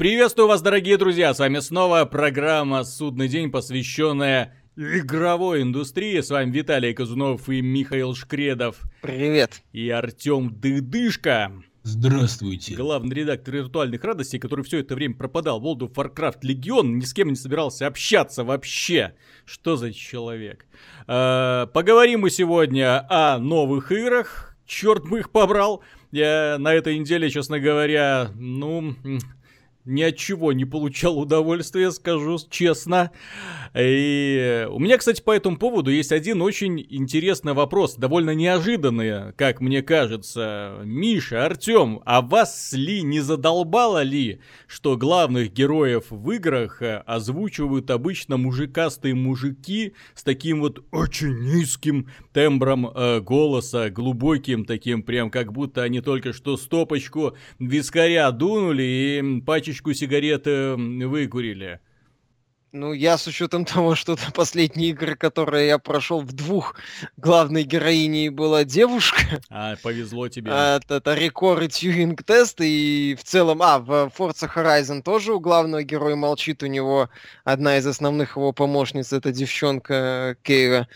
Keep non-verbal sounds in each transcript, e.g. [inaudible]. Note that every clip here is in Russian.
Приветствую вас, дорогие друзья! С вами снова программа «Судный день», посвященная игровой индустрии. С вами Виталий Казунов и Михаил Шкредов. Привет. И Артем Дыдышко. Здравствуйте. Главный редактор виртуальных радостей, который все это время пропадал в World of Warcraft Легион, ни с кем не собирался общаться вообще. Что за человек? Э, поговорим мы сегодня о новых играх. Черт бы их побрал. Я на этой неделе, честно говоря, ну, ни от чего не получал удовольствия, скажу честно. И у меня, кстати, по этому поводу есть один очень интересный вопрос, довольно неожиданный, как мне кажется. Миша, Артем, а вас ли не задолбало ли, что главных героев в играх э, озвучивают обычно мужикастые мужики с таким вот очень низким тембром э, голоса, глубоким таким, прям как будто они только что стопочку вискаря дунули и пачечку сигареты выкурили? Ну, я с учетом того, что это последние игры, которые я прошел в двух главной героиней была девушка. А, повезло тебе. А, это, это рекорд и тьюринг тест, и в целом, а, в Forza Horizon тоже у главного героя молчит, у него одна из основных его помощниц, это девчонка Кейра.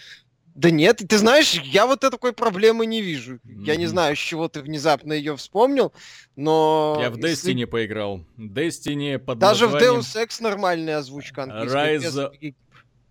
Да нет, ты знаешь, я вот такой проблемы не вижу. Mm-hmm. Я не знаю, с чего ты внезапно ее вспомнил, но... Я в Destiny если... поиграл. Destiny под Даже названием... в Deus Ex нормальная озвучка английская. Rise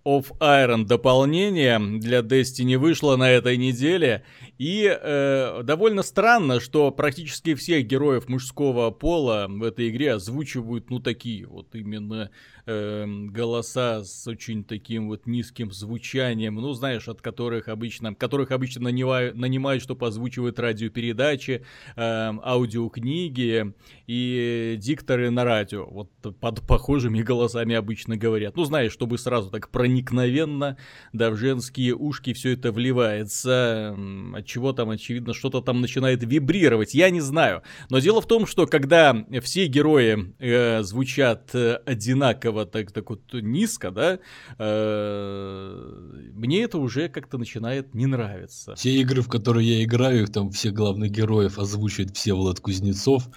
of Iron дополнение для Destiny вышло на этой неделе. И э, довольно странно, что практически всех героев мужского пола в этой игре озвучивают, ну, такие вот именно э, голоса с очень таким вот низким звучанием, ну, знаешь, от которых обычно, которых обычно нанимают, нанимают, чтобы озвучивать радиопередачи, э, аудиокниги и дикторы на радио. Вот под похожими голосами обычно говорят. Ну, знаешь, чтобы сразу так проникновенно, да, в женские ушки все это вливается, от чего там, очевидно, что-то там начинает вибрировать, я не знаю. Но дело в том, что когда все герои э, звучат э, одинаково, так, так вот низко, да, э, мне это уже как-то начинает не нравиться. Те игры, в которые я играю, там все главных героев озвучивает Всеволод Кузнецов.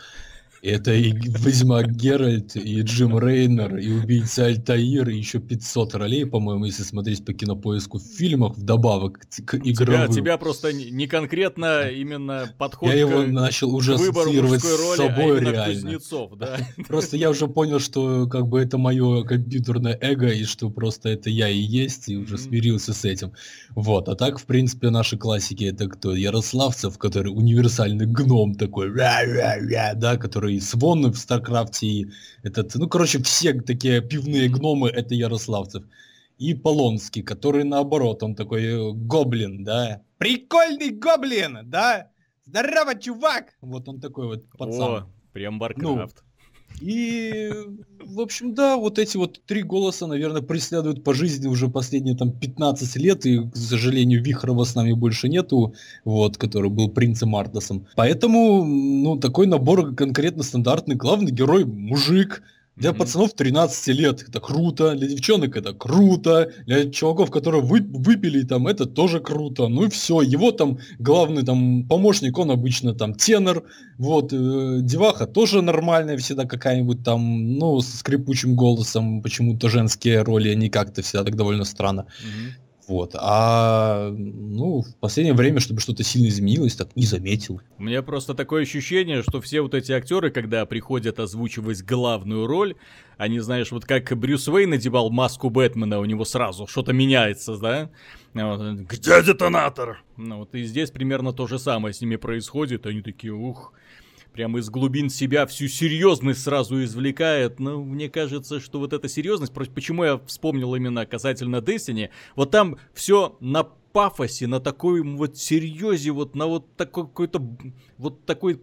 Это и Ведьмак Геральт, и Джим Рейнер, и Убийца Альтаир, и еще 500 ролей, по-моему, если смотреть по кинопоиску в фильмах, вдобавок к игровым. Тебя, тебя просто не конкретно именно подход Я его начал уже ассоциировать с роли, собой а реально. Кузнецов, да? [laughs] Просто я уже понял, что как бы это мое компьютерное эго, и что просто это я и есть, и уже смирился с этим. Вот, а так, в принципе, наши классики это кто? Ярославцев, который универсальный гном такой, да, который и Swann в StarCraft е, и этот, ну, короче, все такие пивные гномы, это Ярославцев. И Полонский, который наоборот, он такой э, гоблин, да. Прикольный гоблин, да? Здорово, чувак! Вот он такой вот пацан. О, прям Warcraft. Ну, и, в общем, да, вот эти вот три голоса, наверное, преследуют по жизни уже последние там 15 лет, и, к сожалению, Вихрова с нами больше нету, вот, который был принцем Артасом. Поэтому, ну, такой набор конкретно стандартный. Главный герой – мужик, для mm-hmm. пацанов 13 лет это круто, для девчонок это круто, для чуваков, которые вы, выпили там, это тоже круто. Ну и все, его там главный там помощник, он обычно там тенор, вот, э, деваха тоже нормальная всегда какая-нибудь там, ну, с скрипучим голосом, почему-то женские роли, они как-то всегда так довольно странно. Mm-hmm. Вот. А ну, в последнее время, чтобы что-то сильно изменилось, так не заметил. У меня просто такое ощущение, что все вот эти актеры, когда приходят озвучивать главную роль, они, знаешь, вот как Брюс Уэйн надевал маску Бэтмена, у него сразу что-то меняется, да? Где детонатор? Ну вот и здесь примерно то же самое с ними происходит. Они такие, ух, прямо из глубин себя всю серьезность сразу извлекает. Но мне кажется, что вот эта серьезность, почему я вспомнил именно касательно Destiny, вот там все на пафосе, на такой вот серьезе, вот на вот такой какой-то вот такой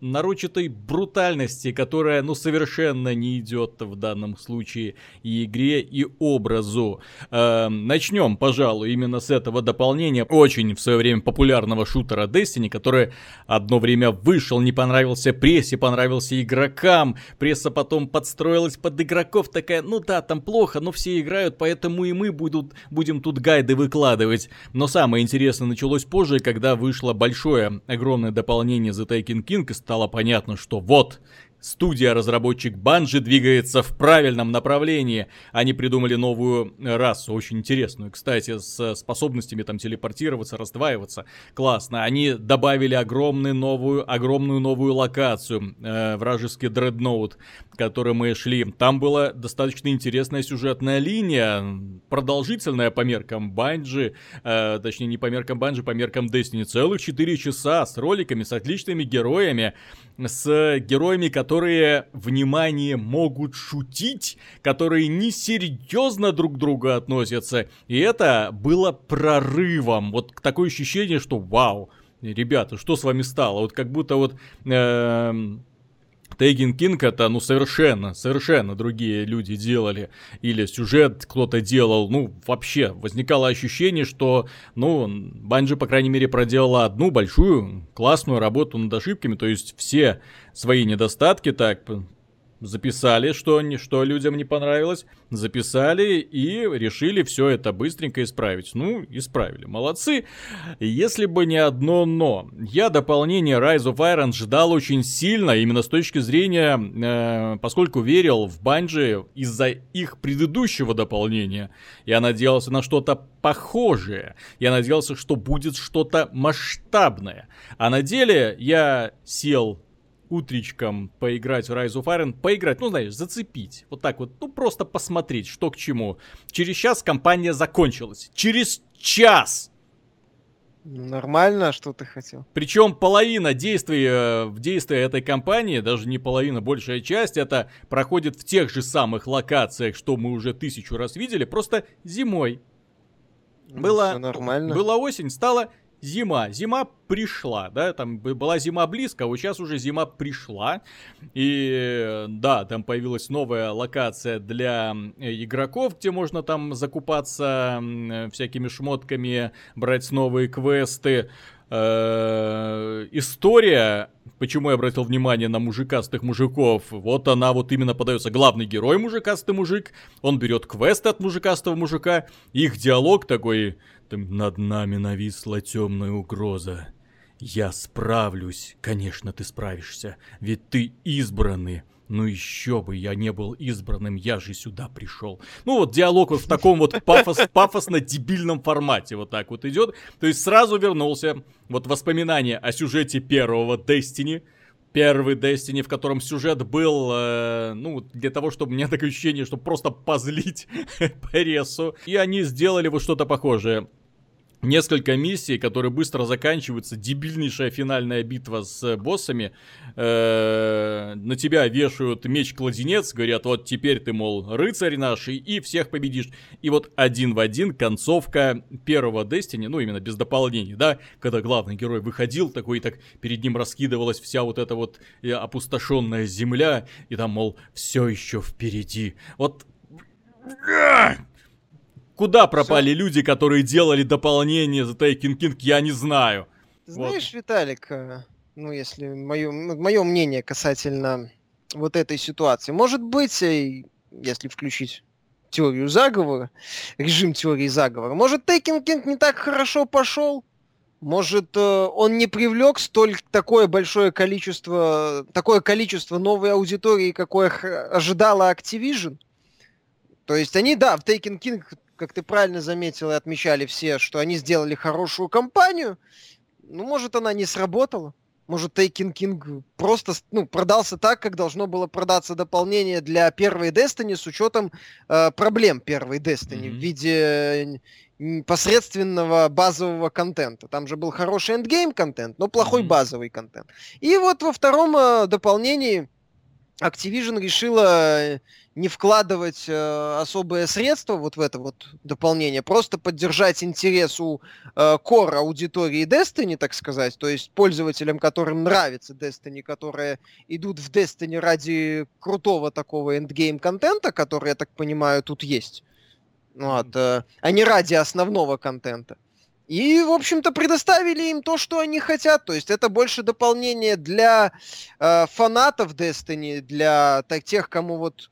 нарочатой брутальности, которая, ну, совершенно не идет в данном случае и игре, и образу. Э, начнем, пожалуй, именно с этого дополнения очень в свое время популярного шутера Destiny, который одно время вышел, не понравился прессе, понравился игрокам, пресса потом подстроилась под игроков, такая, ну да, там плохо, но все играют, поэтому и мы будут, будем тут гайды выкладывать. Но самое интересное началось позже, когда вышло большое, огромное дополнение The Taken King, и стало понятно, что вот, студия-разработчик Bungie двигается в правильном направлении. Они придумали новую расу, очень интересную, кстати, с способностями там телепортироваться, раздваиваться. Классно. Они добавили огромную новую, огромную новую локацию, э, вражеский дредноут, который мы шли. Там была достаточно интересная сюжетная линия, продолжительная по меркам Bungie, э, точнее не по меркам Bungie, по меркам Destiny. Целых 4 часа с роликами, с отличными героями с героями, которые, внимание, могут шутить, которые несерьезно друг к другу относятся. И это было прорывом. Вот такое ощущение, что вау, ребята, что с вами стало? Вот как будто вот... Э, Тейген Кинг это, ну, совершенно, совершенно другие люди делали. Или сюжет кто-то делал. Ну, вообще, возникало ощущение, что, ну, Банжи, по крайней мере, проделала одну большую, классную работу над ошибками. То есть все свои недостатки так записали, что, что людям не понравилось, записали и решили все это быстренько исправить. Ну, исправили. Молодцы. Если бы не одно но. Я дополнение Rise of Iron ждал очень сильно, именно с точки зрения, э, поскольку верил в Банжи из-за их предыдущего дополнения. Я надеялся на что-то похожее. Я надеялся, что будет что-то масштабное. А на деле я сел утречком поиграть в Rise of Iron, поиграть, ну, знаешь, зацепить. Вот так вот, ну, просто посмотреть, что к чему. Через час компания закончилась. Через час! Нормально, что ты хотел? Причем половина действий э, в действии этой кампании, даже не половина, большая часть, это проходит в тех же самых локациях, что мы уже тысячу раз видели, просто зимой. Ну, было, нормально. Была осень, стала зима. Зима пришла, да, там была зима близко, а вот сейчас уже зима пришла. И да, там появилась новая локация для игроков, где можно там закупаться всякими шмотками, брать новые квесты. Э, история, почему я обратил внимание на мужикастых мужиков, вот она вот именно подается. Главный герой мужикастый мужик, он берет квесты от мужикастого мужика, их диалог такой над нами нависла темная угроза. Я справлюсь. Конечно, ты справишься. Ведь ты избранный. Ну еще бы, я не был избранным, я же сюда пришел. Ну вот диалог вот в таком вот пафос, [laughs] пафосно-дебильном формате вот так вот идет. То есть сразу вернулся вот воспоминания о сюжете первого Destiny. Первый Destiny, в котором сюжет был, э, ну, для того, чтобы у меня такое ощущение, чтобы просто позлить [laughs] прессу. И они сделали вот что-то похожее несколько миссий, которые быстро заканчиваются, дебильнейшая финальная битва с боссами, э, на тебя вешают меч-кладенец, говорят, вот теперь ты, мол, рыцарь наш, и всех победишь. И вот один в один концовка первого Destiny, ну, именно без дополнений, да, когда главный герой выходил, такой, так перед ним раскидывалась вся вот эта вот э, опустошенная земля, и там, мол, все еще впереди. Вот Куда пропали Всё. люди, которые делали дополнение за Taken King, я не знаю. Знаешь, вот. Виталик, э, ну, если мое, мое мнение касательно вот этой ситуации, может быть, э, если включить теорию заговора, режим теории заговора, может, Taken King не так хорошо пошел, может, э, он не привлек столь такое большое количество, такое количество новой аудитории, какое ожидала Activision? То есть они, да, в Taken King как ты правильно заметил и отмечали все, что они сделали хорошую кампанию. Ну, может, она не сработала. Может, Taken King просто ну, продался так, как должно было продаться дополнение для первой Destiny с учетом э, проблем первой Destiny mm-hmm. в виде э, посредственного базового контента. Там же был хороший эндгейм контент, но плохой mm-hmm. базовый контент. И вот во втором э, дополнении Activision решила э, не вкладывать э, особые средства вот в это вот дополнение, просто поддержать интерес у э, core аудитории Destiny, так сказать, то есть пользователям, которым нравится Destiny, которые идут в Destiny ради крутого такого эндгейм контента, который, я так понимаю, тут есть, вот, э, а не ради основного контента. И, в общем-то, предоставили им то, что они хотят. То есть это больше дополнение для э, фанатов Destiny, для так, тех, кому вот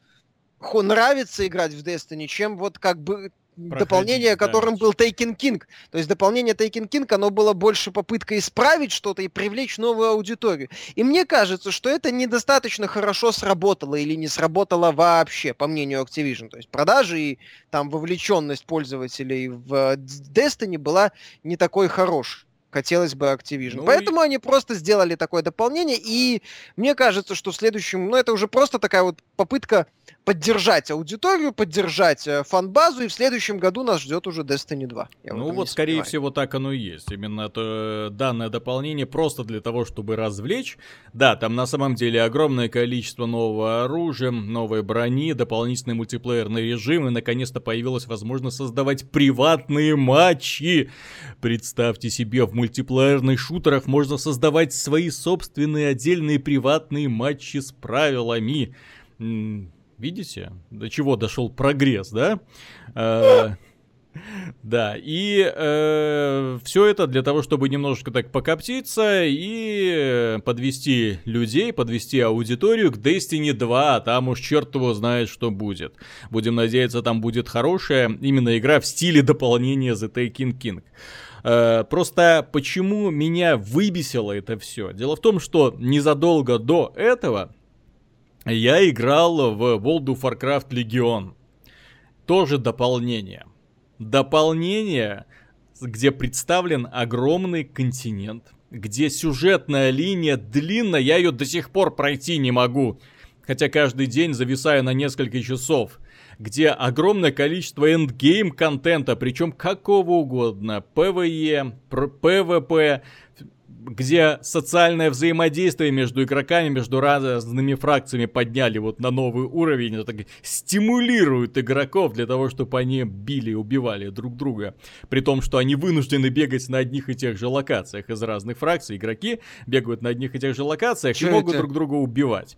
нравится играть в Destiny, чем вот как бы дополнение, которым был Taken King. То есть дополнение Taken King, оно было больше попыткой исправить что-то и привлечь новую аудиторию. И мне кажется, что это недостаточно хорошо сработало или не сработало вообще, по мнению Activision. То есть продажи и там вовлеченность пользователей в Destiny была не такой хорошей хотелось бы Activision. Ну Поэтому и... они просто сделали такое дополнение, и мне кажется, что в следующем, ну это уже просто такая вот попытка поддержать аудиторию, поддержать э, фан-базу, и в следующем году нас ждет уже Destiny 2. ну вот, скорее всего, так оно и есть. Именно это, э, данное дополнение просто для того, чтобы развлечь. Да, там на самом деле огромное количество нового оружия, новой брони, дополнительный мультиплеерный режим, и наконец-то появилась возможность создавать приватные матчи. Представьте себе, в мультиплеерных шутерах можно создавать свои собственные отдельные приватные матчи с правилами. Видите, до чего дошел прогресс, да? Э, да, и э, все это для того, чтобы немножечко так покоптиться и подвести людей, подвести аудиторию к Destiny 2, а там уж черт его знает, что будет. Будем надеяться, там будет хорошая именно игра в стиле дополнения The Taking King. Э, просто почему меня выбесило это все? Дело в том, что незадолго до этого я играл в World of Warcraft Legion. Тоже дополнение. Дополнение, где представлен огромный континент, где сюжетная линия длинная, я ее до сих пор пройти не могу. Хотя каждый день зависаю на несколько часов где огромное количество эндгейм контента, причем какого угодно, PvE, PvP, где социальное взаимодействие между игроками, между разными фракциями подняли вот на новый уровень, это так, стимулируют игроков для того, чтобы они били и убивали друг друга. При том, что они вынуждены бегать на одних и тех же локациях из разных фракций. Игроки бегают на одних и тех же локациях Чё и могут это? друг друга убивать.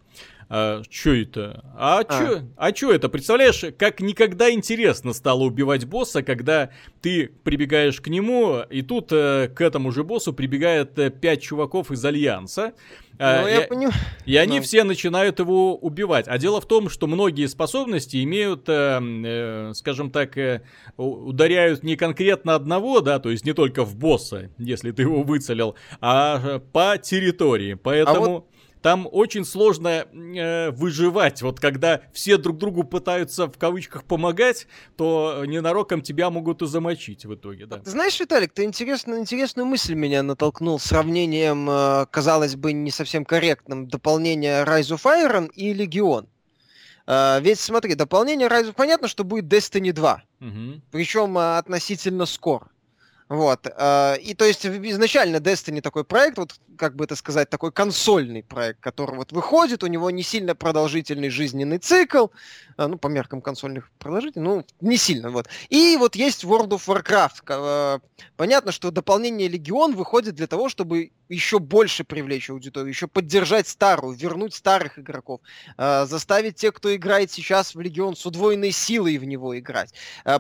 А, чё это? А, а. чё? А чё это? Представляешь, как никогда интересно стало убивать босса, когда ты прибегаешь к нему, и тут э, к этому же боссу прибегает э, пять чуваков из Альянса. Э, ну, я и, понимаю. И они ну. все начинают его убивать. А дело в том, что многие способности имеют, э, э, скажем так, э, ударяют не конкретно одного, да, то есть не только в босса, если ты его выцелил, а э, по территории. Поэтому... А вот там очень сложно э, выживать. Вот когда все друг другу пытаются в кавычках помогать, то ненароком тебя могут и замочить в итоге, да. Ты знаешь, Виталик, ты интересную, интересную мысль меня натолкнул сравнением, э, казалось бы, не совсем корректным, дополнения Rise of Iron и Легион. Uh, ведь смотри, дополнение Rise понятно, что будет Destiny 2. Uh-huh. Причем uh, относительно скоро. Вот. Э, и то есть изначально Destiny такой проект, вот как бы это сказать, такой консольный проект, который вот выходит, у него не сильно продолжительный жизненный цикл, э, ну, по меркам консольных продолжительный, ну, не сильно, вот. И вот есть World of Warcraft. Э, понятно, что дополнение Легион выходит для того, чтобы еще больше привлечь аудиторию, еще поддержать старую, вернуть старых игроков, заставить тех, кто играет сейчас в Легион с удвоенной силой в него играть.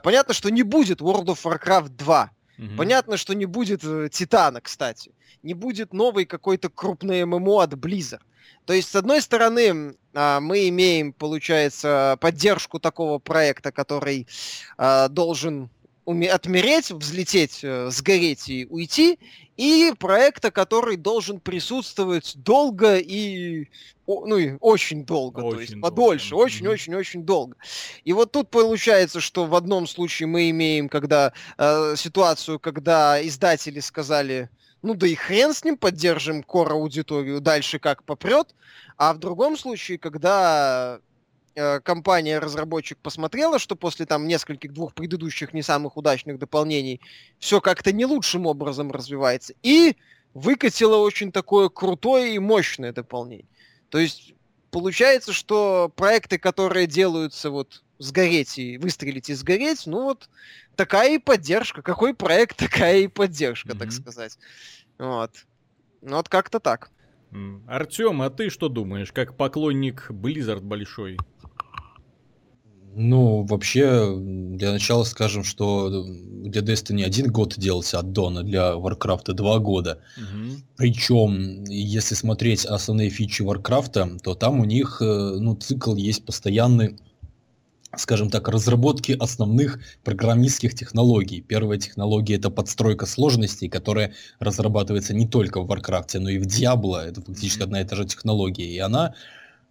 Понятно, что не будет World of Warcraft 2, Угу. Понятно, что не будет э, Титана, кстати. Не будет новой какой-то крупной ММО от Blizzard. То есть, с одной стороны, а, мы имеем, получается, поддержку такого проекта, который а, должен отмереть, взлететь, э, сгореть и уйти, и проекта, который должен присутствовать долго и ну и очень долго, очень то есть долго. подольше, очень-очень-очень mm-hmm. долго. И вот тут получается, что в одном случае мы имеем, когда э, ситуацию, когда издатели сказали, ну да и хрен с ним, поддержим кор аудиторию, дальше как попрет, а в другом случае, когда компания-разработчик посмотрела, что после там нескольких двух предыдущих не самых удачных дополнений все как-то не лучшим образом развивается, и выкатила очень такое крутое и мощное дополнение. То есть получается, что проекты, которые делаются вот сгореть и выстрелить и сгореть, ну вот такая и поддержка. Какой проект, [laughs] такая и поддержка, mm-hmm. так сказать. Вот. Ну вот как-то так. Артем, а ты что думаешь, как поклонник Blizzard большой? Ну, вообще, для начала скажем, что для Destiny один год делался от Дона, для Warcraft два года. Угу. Причем, если смотреть основные фичи Warcraft, то там у них, э, ну, цикл есть постоянный скажем так, разработки основных программистских технологий. Первая технология это подстройка сложностей, которая разрабатывается не только в Warcraft, но и в Diablo. Это фактически одна и та же технология. И она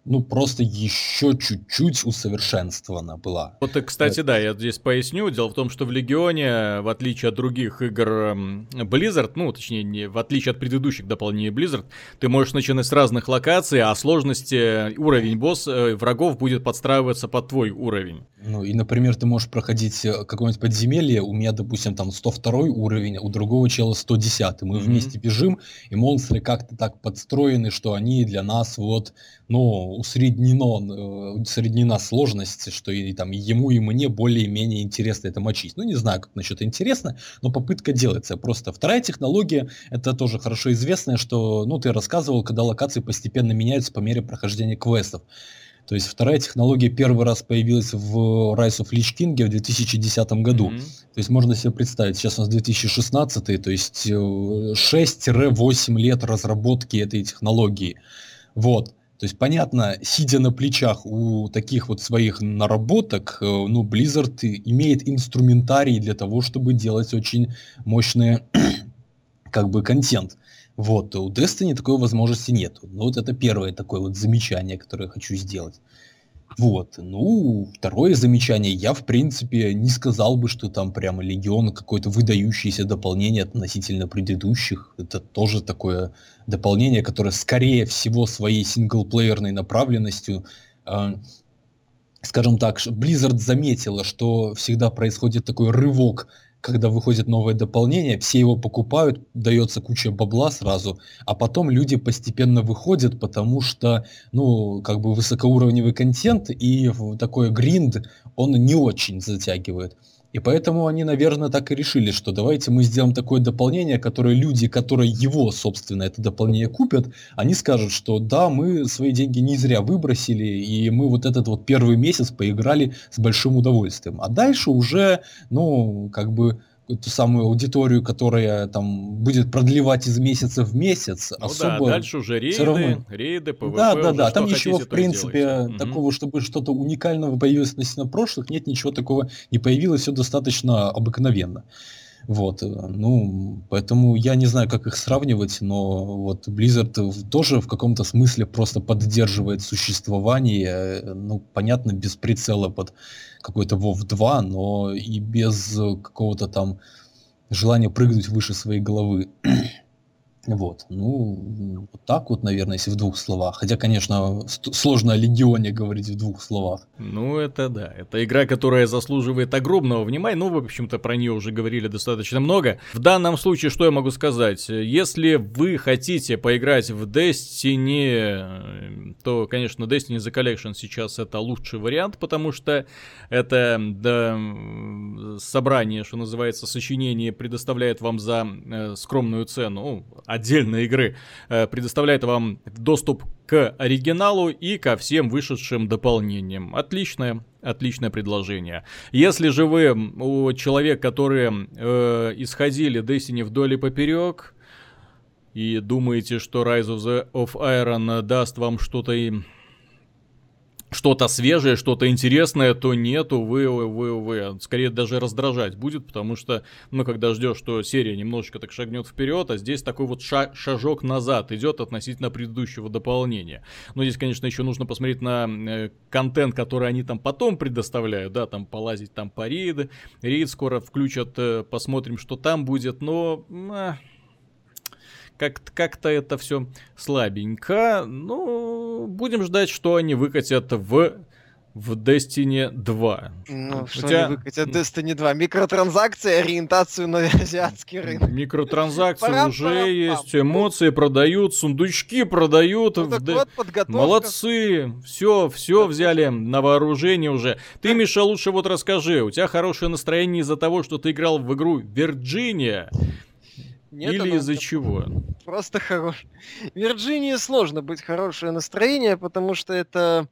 ну, просто еще чуть-чуть усовершенствована была. Вот, кстати, да, я здесь поясню. Дело в том, что в Легионе, в отличие от других игр Blizzard, ну, точнее, не, в отличие от предыдущих дополнений Blizzard, ты можешь начинать с разных локаций, а сложности, э, уровень босс э, врагов будет подстраиваться под твой уровень. Ну, и, например, ты можешь проходить э, какое-нибудь подземелье, у меня, допустим, там 102 уровень, у другого чела 110. Мы mm-hmm. вместе бежим, и монстры как-то так подстроены, что они для нас вот ну, усреднено, э, усреднена сложность, что и там ему, и мне более-менее интересно это мочить. Ну, не знаю, как насчет интересно, но попытка делается. Просто вторая технология, это тоже хорошо известная, что, ну, ты рассказывал, когда локации постепенно меняются по мере прохождения квестов. То есть вторая технология первый раз появилась в Rise of Lich King в 2010 году. Mm-hmm. То есть можно себе представить, сейчас у нас 2016, то есть 6-8 э, лет разработки этой технологии. Вот. То есть, понятно, сидя на плечах у таких вот своих наработок, э, ну, Blizzard имеет инструментарий для того, чтобы делать очень мощный, [clears throat] как бы, контент. Вот, у Destiny такой возможности нет. Ну, вот это первое такое вот замечание, которое я хочу сделать. Вот. Ну, второе замечание. Я, в принципе, не сказал бы, что там прямо Легион какое-то выдающееся дополнение относительно предыдущих. Это тоже такое дополнение, которое, скорее всего, своей синглплеерной направленностью э, скажем так, Blizzard заметила, что всегда происходит такой рывок когда выходит новое дополнение, все его покупают, дается куча бабла сразу, а потом люди постепенно выходят, потому что, ну, как бы высокоуровневый контент и такой гринд, он не очень затягивает. И поэтому они, наверное, так и решили, что давайте мы сделаем такое дополнение, которое люди, которые его, собственно, это дополнение купят, они скажут, что да, мы свои деньги не зря выбросили, и мы вот этот вот первый месяц поиграли с большим удовольствием. А дальше уже, ну, как бы ту самую аудиторию, которая там будет продлевать из месяца в месяц. Ну особо да, дальше уже рейды, равно... рейды, ПВП. Да, да, да. Там ничего, в принципе, такого, чтобы что-то уникального появилось относительно прошлых, нет, ничего такого не появилось, все достаточно обыкновенно. Вот, ну, поэтому я не знаю, как их сравнивать, но вот Blizzard тоже в каком-то смысле просто поддерживает существование, ну, понятно, без прицела под какой-то WoW 2, но и без какого-то там желания прыгнуть выше своей головы. Вот, ну, вот так вот, наверное, если в двух словах. Хотя, конечно, сложно о Легионе говорить в двух словах. Ну, это да. Это игра, которая заслуживает огромного внимания. Ну, в общем-то, про нее уже говорили достаточно много. В данном случае, что я могу сказать? Если вы хотите поиграть в Destiny, то, конечно, Destiny The Collection сейчас это лучший вариант, потому что это да, собрание, что называется, сочинение предоставляет вам за э, скромную цену, отдельной игры э, предоставляет вам доступ к оригиналу и ко всем вышедшим дополнениям. Отличное, отличное предложение. Если же вы у человек, которые э, исходили Destiny вдоль и поперек, и думаете, что Rise of, the, of Iron даст вам что-то что-то свежее, что-то интересное, то нету, вы, вы, вы, скорее даже раздражать будет, потому что, ну, когда ждешь, что серия немножечко так шагнет вперед, а здесь такой вот ша- шажок назад идет относительно предыдущего дополнения. Но здесь, конечно, еще нужно посмотреть на э, контент, который они там потом предоставляют, да, там полазить там по рейды, рейд скоро включат, э, посмотрим, что там будет, но... Э, как-то как это все слабенько. Ну, будем ждать, что они выкатят в в Destiny 2. Ну, что Хотя... они выкатят Destiny 2? Микротранзакции, ориентацию на азиатский рынок. Микротранзакции уже есть, эмоции продают, сундучки продают. Ну, в... вот. Молодцы, все, все взяли на вооружение уже. Ты, Миша, лучше вот расскажи, у тебя хорошее настроение из-за того, что ты играл в игру Вирджиния. Нет, Или из-за чего? Просто хорош. Вирджинии сложно быть хорошее настроение, потому что это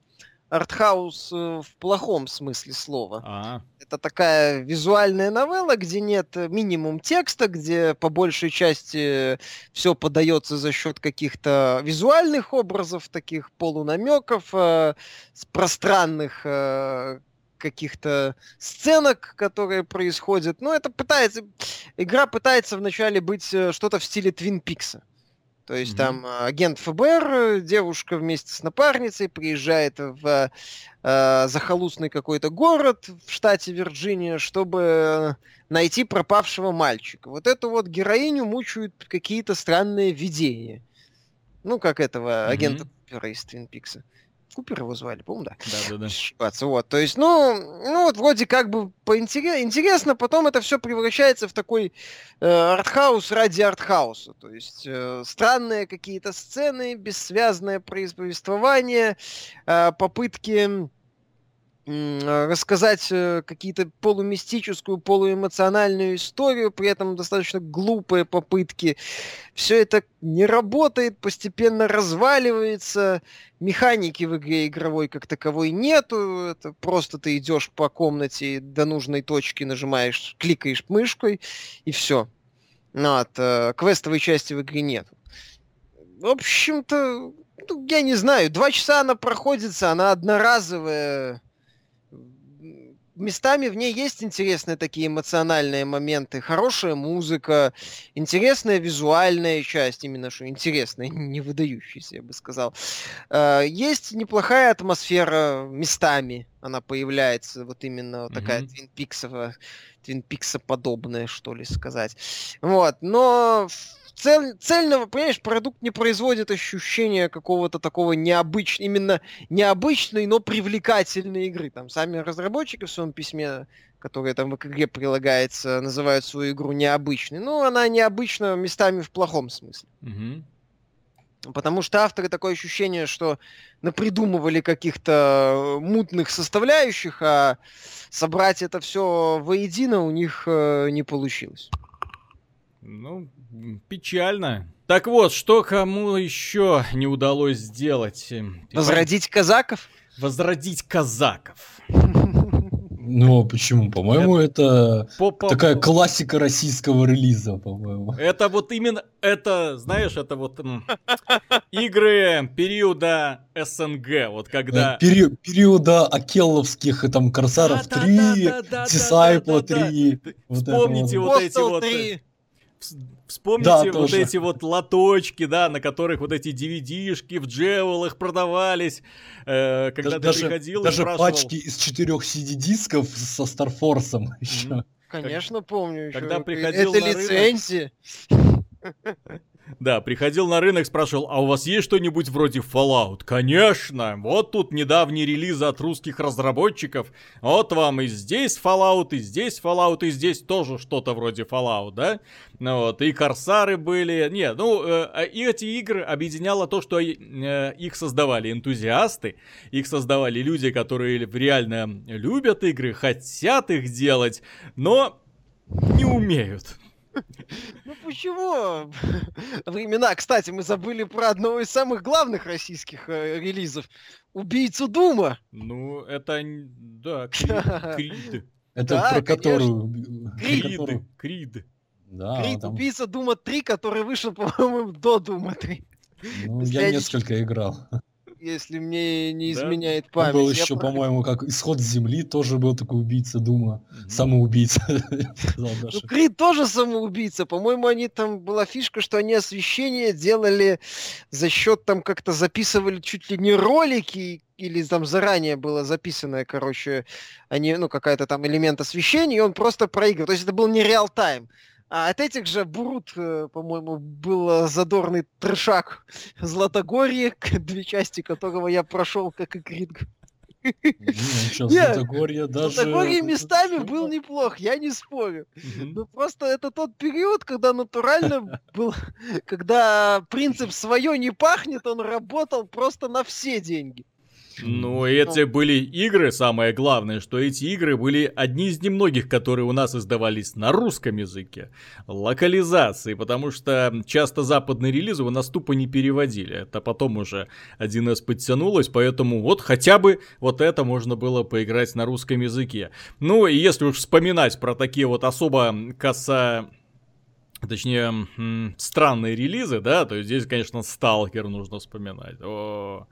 артхаус э, в плохом смысле слова. А. Это такая визуальная новелла, где нет минимум текста, где по большей части все подается за счет каких-то визуальных образов, таких полунамеков, э, пространных э, каких-то сценок, которые происходят. Ну, это пытается... Игра пытается вначале быть э, что-то в стиле Твин Пикса. То есть mm-hmm. там э, агент ФБР, девушка вместе с напарницей приезжает в э, захолустный какой-то город в штате Вирджиния, чтобы найти пропавшего мальчика. Вот эту вот героиню мучают какие-то странные видения. Ну, как этого mm-hmm. агента Купера из Твин Пикса. Купер его звали, по-моему, да. Да, да, да. Вот, то есть, ну, ну вот вроде как бы поинтерес... интересно, потом это все превращается в такой э, артхаус ради артхауса. То есть э, странные какие-то сцены, бессвязное повествование, э, попытки рассказать э, какие-то полумистическую, полуэмоциональную историю, при этом достаточно глупые попытки. Все это не работает, постепенно разваливается. Механики в игре игровой как таковой нету. Это просто ты идешь по комнате до нужной точки, нажимаешь, кликаешь мышкой, и все. Ну, э, квестовой части в игре нет. В общем-то, ну, я не знаю, два часа она проходится, она одноразовая местами в ней есть интересные такие эмоциональные моменты, хорошая музыка, интересная визуальная часть, именно что интересная, [laughs] не выдающаяся, я бы сказал. А, есть неплохая атмосфера местами, она появляется, вот именно вот такая mm-hmm. Твин Пиксовая, Твин Пикса подобная, что ли сказать. Вот, но цель, цельного, понимаешь, продукт не производит ощущения какого-то такого необычного, именно необычной, но привлекательной игры. Там сами разработчики в своем письме, которое там в игре прилагается, называют свою игру необычной. Ну, она необычна местами в плохом смысле. Угу. Потому что авторы такое ощущение, что напридумывали каких-то мутных составляющих, а собрать это все воедино у них э, не получилось. Ну, печально. Так вот, что кому еще не удалось сделать? Возродить казаков? Возродить казаков. Ну, почему? По-моему, это такая классика российского релиза, по-моему. Это вот именно, это, знаешь, это вот игры периода СНГ, вот когда... Пери периода Акеловских, там, Корсаров 3, Disciple 3. Вспомните вот эти вот... Вспомните да, вот тоже. эти вот лоточки, да, на которых вот эти DVD-шки в джевелах продавались, э, когда даже, ты приходил даже и спрашивал... пачки из четырех CD-дисков со Старфорсом mm-hmm. еще. Конечно, помню еще. Когда приходил Это лицензия. [laughs] Да, приходил на рынок, спрашивал, а у вас есть что-нибудь вроде Fallout? Конечно, вот тут недавний релиз от русских разработчиков. Вот вам и здесь Fallout, и здесь Fallout, и здесь тоже что-то вроде Fallout, да? Ну вот, и Корсары были. Не, ну, э, и эти игры объединяло то, что э, их создавали энтузиасты, их создавали люди, которые реально любят игры, хотят их делать, но не умеют. Ну почему? Времена, кстати, мы забыли про одного из самых главных российских э, релизов. Убийцу Дума. Ну, это, да, [laughs] Крид. Это да, про которую... Крид. Крид. Да, Крид, там... Убийца Дума 3, который вышел, по-моему, до Дума 3. Ну, я несколько играл если мне не изменяет да? память. был еще, про... по-моему, как исход Земли тоже был такой убийца Дума. Угу. Самоубийца. [laughs] ну, Крид тоже самоубийца. По-моему, они там была фишка, что они освещение делали за счет там как-то записывали чуть ли не ролики, или там заранее было записанное, короче, они, ну, какая-то там элемент освещения, и он просто проигрывал. То есть это был не реал-тайм. А от этих же Бурут, э, по-моему, был задорный трешак Златогорье, [laughs] две части которого я прошел как и Кринг. Ну, [laughs] Златогорье даже... Златогорье местами был неплох, я не спорю. Но просто это тот период, когда натурально [laughs] был... Когда принцип «свое не пахнет», он работал просто на все деньги. Ну, эти были игры, самое главное, что эти игры были одни из немногих, которые у нас издавались на русском языке. Локализации, потому что часто западные релизы у нас тупо не переводили. Это потом уже 1С подтянулось, поэтому вот хотя бы вот это можно было поиграть на русском языке. Ну, и если уж вспоминать про такие вот особо коса точнее, странные релизы, да, то есть здесь, конечно, Сталкер нужно вспоминать. О,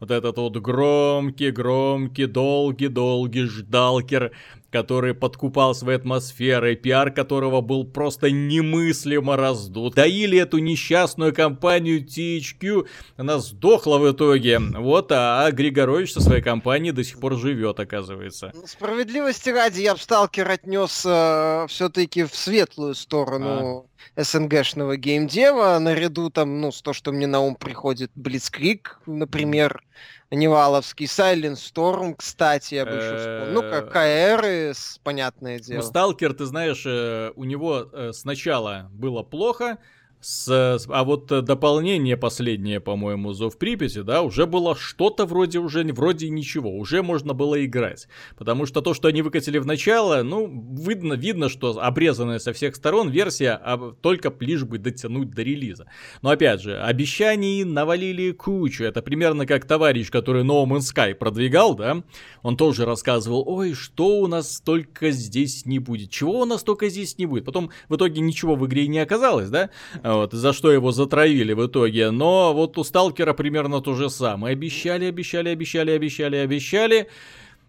Вот этот вот громкий, громкий, долгий, долгий ждалкер, который подкупал своей атмосферой, пиар которого был просто немыслимо раздут. Доили эту несчастную компанию THQ, она сдохла в итоге. Вот, а, а Григорович со своей компанией до сих пор живет, оказывается. Ну, справедливости ради, я бы Сталкер отнес э, все-таки в светлую сторону а. СНГшного геймдева, наряду там, ну, с то, что мне на ум приходит, Блицкрик, например, Неваловский, Silent Storm, кстати, я бы еще вспомнил. Ну, как КР, понятное ну, дело. Ну, Сталкер, ты знаешь, э, у него э, сначала было плохо, с, а вот дополнение последнее, по-моему, Зов Припяти, да, уже было что-то вроде уже, вроде ничего, уже можно было играть. Потому что то, что они выкатили в начало, ну, видно, видно, что обрезанная со всех сторон версия, а только лишь бы дотянуть до релиза. Но опять же, обещаний навалили кучу. Это примерно как товарищ, который No Man's Sky продвигал, да, он тоже рассказывал, ой, что у нас только здесь не будет, чего у нас только здесь не будет. Потом в итоге ничего в игре не оказалось, да, вот, за что его затравили в итоге. Но вот у Сталкера примерно то же самое. Обещали, обещали, обещали, обещали, обещали.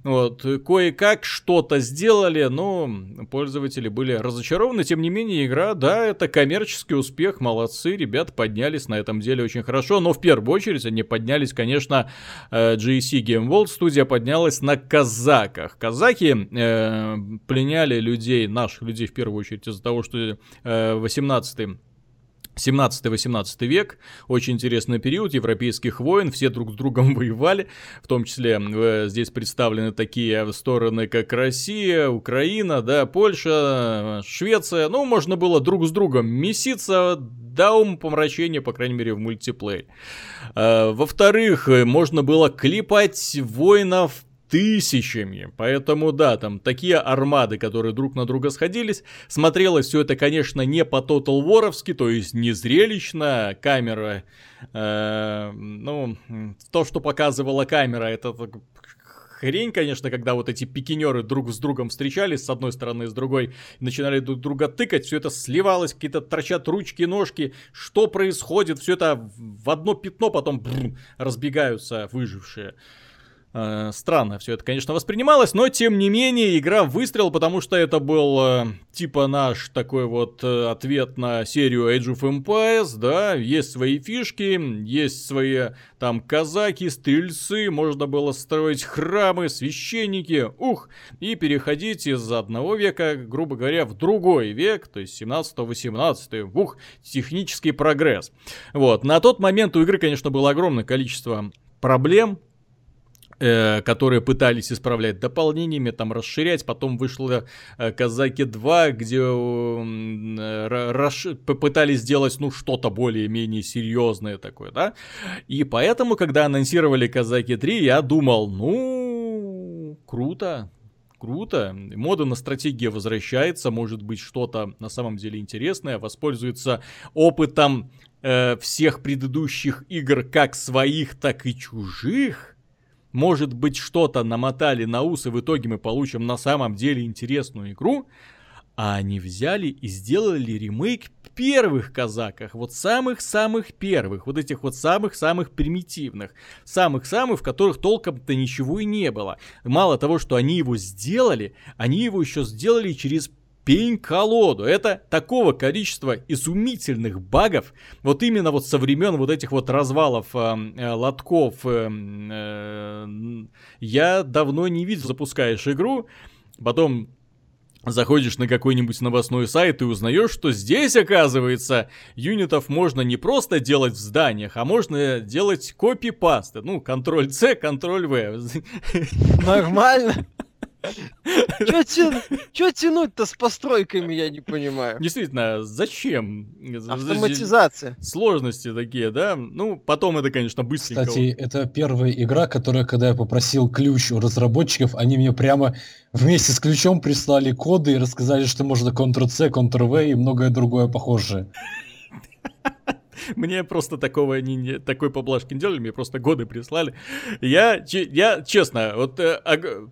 Вот, кое-как что-то сделали, но пользователи были разочарованы. Тем не менее, игра, да, это коммерческий успех, молодцы, ребят поднялись на этом деле очень хорошо. Но в первую очередь они поднялись, конечно, э, GSC Game World, студия поднялась на казаках. Казаки э, пленяли людей, наших людей в первую очередь, из-за того, что э, 18 17-18 век, очень интересный период европейских войн, все друг с другом [laughs] воевали, в том числе э, здесь представлены такие стороны, как Россия, Украина, да, Польша, Швеция, ну, можно было друг с другом меситься до умопомрачения, по крайней мере, в мультиплеере. Э, во-вторых, можно было клепать воинов тысячами. Поэтому, да, там такие армады, которые друг на друга сходились. Смотрелось все это, конечно, не по Total War'овски, то есть не зрелищно. Камера, э, ну, то, что показывала камера, это хрень, конечно, когда вот эти пикинеры друг с другом встречались с одной стороны, с другой, начинали друг друга тыкать, все это сливалось, какие-то торчат ручки, ножки, что происходит, все это в одно пятно потом бррр, разбегаются выжившие. Э, странно все это, конечно, воспринималось, но тем не менее игра выстрел, потому что это был э, типа наш такой вот э, ответ на серию Age of Empires, да, есть свои фишки, есть свои там казаки, стрельцы, можно было строить храмы, священники, ух, и переходить из одного века, грубо говоря, в другой век, то есть 17-18, ух, технический прогресс. Вот, на тот момент у игры, конечно, было огромное количество проблем, э, которые пытались исправлять дополнениями, там расширять. Потом вышло э, Казаки 2, где э, расш... пытались сделать, ну, что-то более-менее серьезное такое, да. И поэтому, когда анонсировали Казаки 3, я думал, ну, круто, круто. Мода на стратегии возвращается, может быть что-то на самом деле интересное, воспользуется опытом всех предыдущих игр, как своих, так и чужих. Может быть, что-то намотали на ус, и в итоге мы получим на самом деле интересную игру. А они взяли и сделали ремейк первых казаках, вот самых-самых первых, вот этих вот самых-самых примитивных, самых-самых, в которых толком-то ничего и не было. Мало того, что они его сделали, они его еще сделали через пень-колоду. Это такого количества изумительных багов, вот именно вот со времен вот этих вот развалов э, э, лотков, э, э, я давно не видел. Запускаешь игру, потом Заходишь на какой-нибудь новостной сайт и узнаешь, что здесь, оказывается, юнитов можно не просто делать в зданиях, а можно делать копипасты. Ну, Ctrl-C, Ctrl-V. Нормально. Че тянуть-то с постройками, я не понимаю. Действительно, зачем? Автоматизация. Сложности такие, да? Ну, потом это, конечно, быстренько. Кстати, это первая игра, которая, когда я попросил ключ у разработчиков, они мне прямо вместе с ключом прислали коды и рассказали, что можно Ctrl-C, Ctrl-V и многое другое похожее. Мне просто такого не, такой поблажки не делали, мне просто годы прислали. Я, я честно, вот э,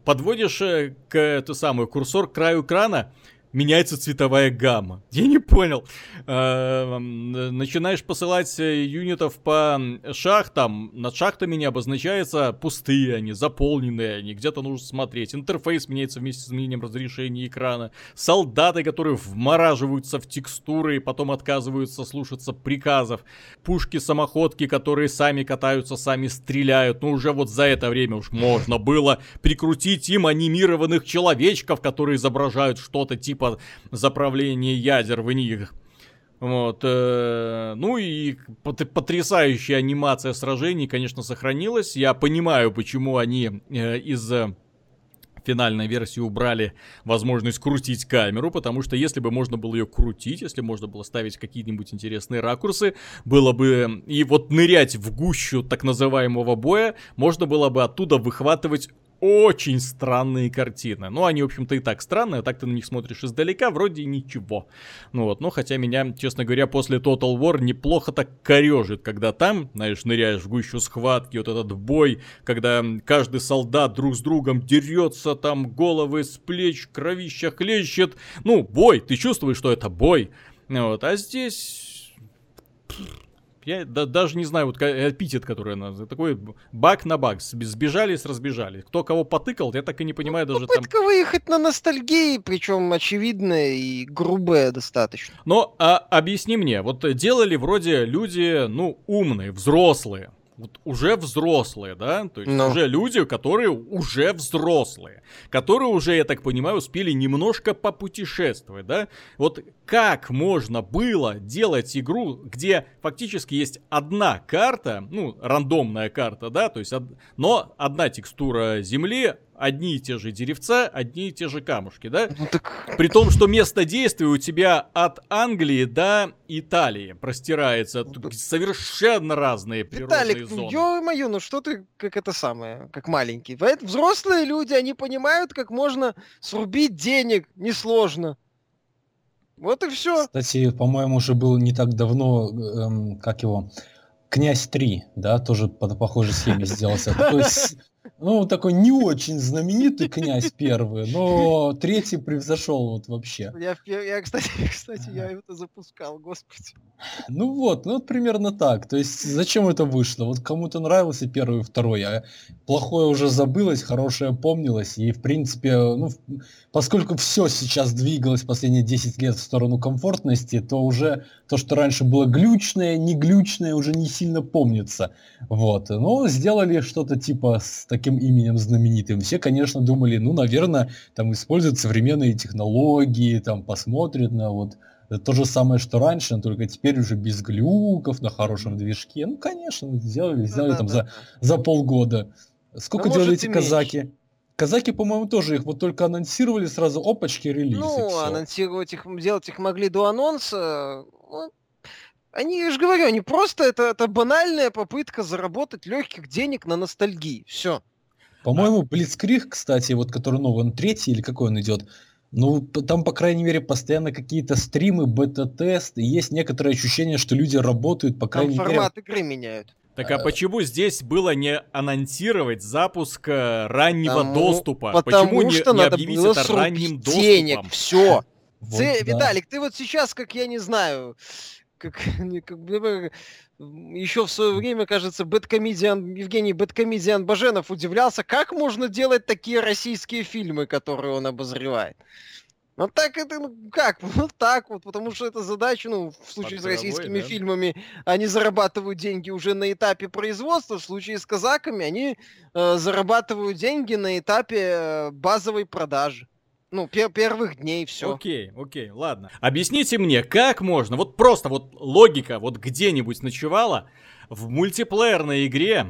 подводишь э, к эту самую курсор к краю экрана, меняется цветовая гамма. [laughs] Я не понял. Э, начинаешь посылать э, юнитов по шахтам, над шахтами не обозначается пустые они, заполненные они, где-то нужно смотреть. Интерфейс меняется вместе с изменением разрешения экрана. Солдаты, которые вмораживаются в текстуры и потом отказываются слушаться приказов. Пушки-самоходки, которые сами катаются, сами стреляют. Ну уже вот за это время уж можно было прикрутить им анимированных человечков, которые изображают что-то типа типа заправления ядер в них. Вот, э, ну и потрясающая анимация сражений, конечно, сохранилась. Я понимаю, почему они э, из финальной версии убрали возможность крутить камеру, потому что если бы можно было ее крутить, если можно было ставить какие-нибудь интересные ракурсы, было бы... И вот нырять в гущу так называемого боя, можно было бы оттуда выхватывать очень странные картины. Ну, они, в общем-то, и так странные, а так ты на них смотришь издалека, вроде ничего. Ну вот, но хотя меня, честно говоря, после Total War неплохо так корежит, когда там, знаешь, ныряешь в гущу схватки, вот этот бой, когда каждый солдат друг с другом дерется, там головы с плеч, кровища хлещет. Ну, бой, ты чувствуешь, что это бой. Вот, а здесь я да, даже не знаю, вот эпитет, который она... Такой баг на баг. Сбежались, разбежали. Кто кого потыкал, я так и не понимаю ну, даже попытка там... выехать на ностальгии, причем очевидная и грубая достаточно. Но а, объясни мне, вот делали вроде люди, ну, умные, взрослые вот уже взрослые, да, то есть Но. Ну. уже люди, которые уже взрослые, которые уже, я так понимаю, успели немножко попутешествовать, да, вот как можно было делать игру, где фактически есть одна карта, ну, рандомная карта, да, то есть, од... но одна текстура земли, одни и те же деревца, одни и те же камушки, да? Ну, так... При том, что место действия у тебя от Англии до Италии простирается. Ну, совершенно разные природные Виталик, зоны. Виталик, ё-моё, ну что ты как это самое, как маленький. Взрослые люди, они понимают, как можно срубить денег несложно. Вот и все. Кстати, по-моему, уже был не так давно, эм, как его, Князь 3, да, тоже по похожей схеме сделался. То есть ну, такой не очень знаменитый князь первый, но третий превзошел вот вообще. Я, я кстати, [laughs] кстати, я это запускал, господи. Ну вот, ну вот примерно так. То есть зачем это вышло? Вот кому-то нравился первый и второй, а плохое уже забылось, хорошее помнилось. И в принципе, ну, поскольку все сейчас двигалось последние 10 лет в сторону комфортности, то уже то, что раньше было глючное, не глючное, уже не сильно помнится. Вот. Но сделали что-то типа с таким таким именем знаменитым. Все, конечно, думали, ну, наверное, там используют современные технологии, там посмотрят на вот то же самое, что раньше, но только теперь уже без глюков, на хорошем движке. Ну, конечно, сделали, сделали там за, за полгода. Сколько ну, делали эти казаки? Казаки, по-моему, тоже их вот только анонсировали сразу, опачки, релиз. Ну, анонсировать их, делать их могли до анонса. Ну, они, я же говорю, они просто, это, это банальная попытка заработать легких денег на ностальгии. Все. По-моему, Блицкриг, кстати, вот который новый, он третий или какой он идет, ну, там, по крайней мере, постоянно какие-то стримы, бета-тесты, есть некоторое ощущение, что люди работают, по крайней там мере... формат игры меняют. Так а, а почему здесь было не анонсировать запуск э, раннего потому, доступа? Потому почему что не, надо не объявить было это ранним доступом? денег, все. Вот, Ц... да. Виталик, ты вот сейчас, как я не знаю, как, [laughs] как еще в свое время, кажется, бэткомедиан, Евгений Бэткомедиан Баженов удивлялся, как можно делать такие российские фильмы, которые он обозревает. Ну так это, ну как, [laughs] ну так вот, потому что это задача, ну, в случае Под с российскими да? фильмами, они зарабатывают деньги уже на этапе производства, в случае с казаками они э, зарабатывают деньги на этапе э, базовой продажи. Ну, пер первых дней все. Окей, окей, ладно. Объясните мне, как можно, вот просто вот логика вот где-нибудь ночевала в мультиплеерной игре,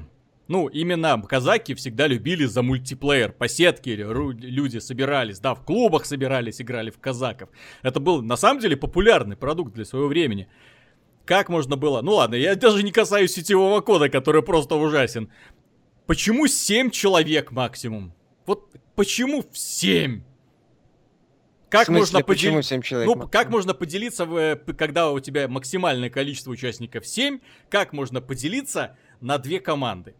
ну, именно казаки всегда любили за мультиплеер. По сетке люди собирались, да, в клубах собирались, играли в казаков. Это был, на самом деле, популярный продукт для своего времени. Как можно было... Ну ладно, я даже не касаюсь сетевого кода, который просто ужасен. Почему 7 человек максимум? Вот почему в 7? Как смысле, можно почему 7 человек? Ну, как можно поделиться, в, когда у тебя максимальное количество участников 7, как можно поделиться на две команды?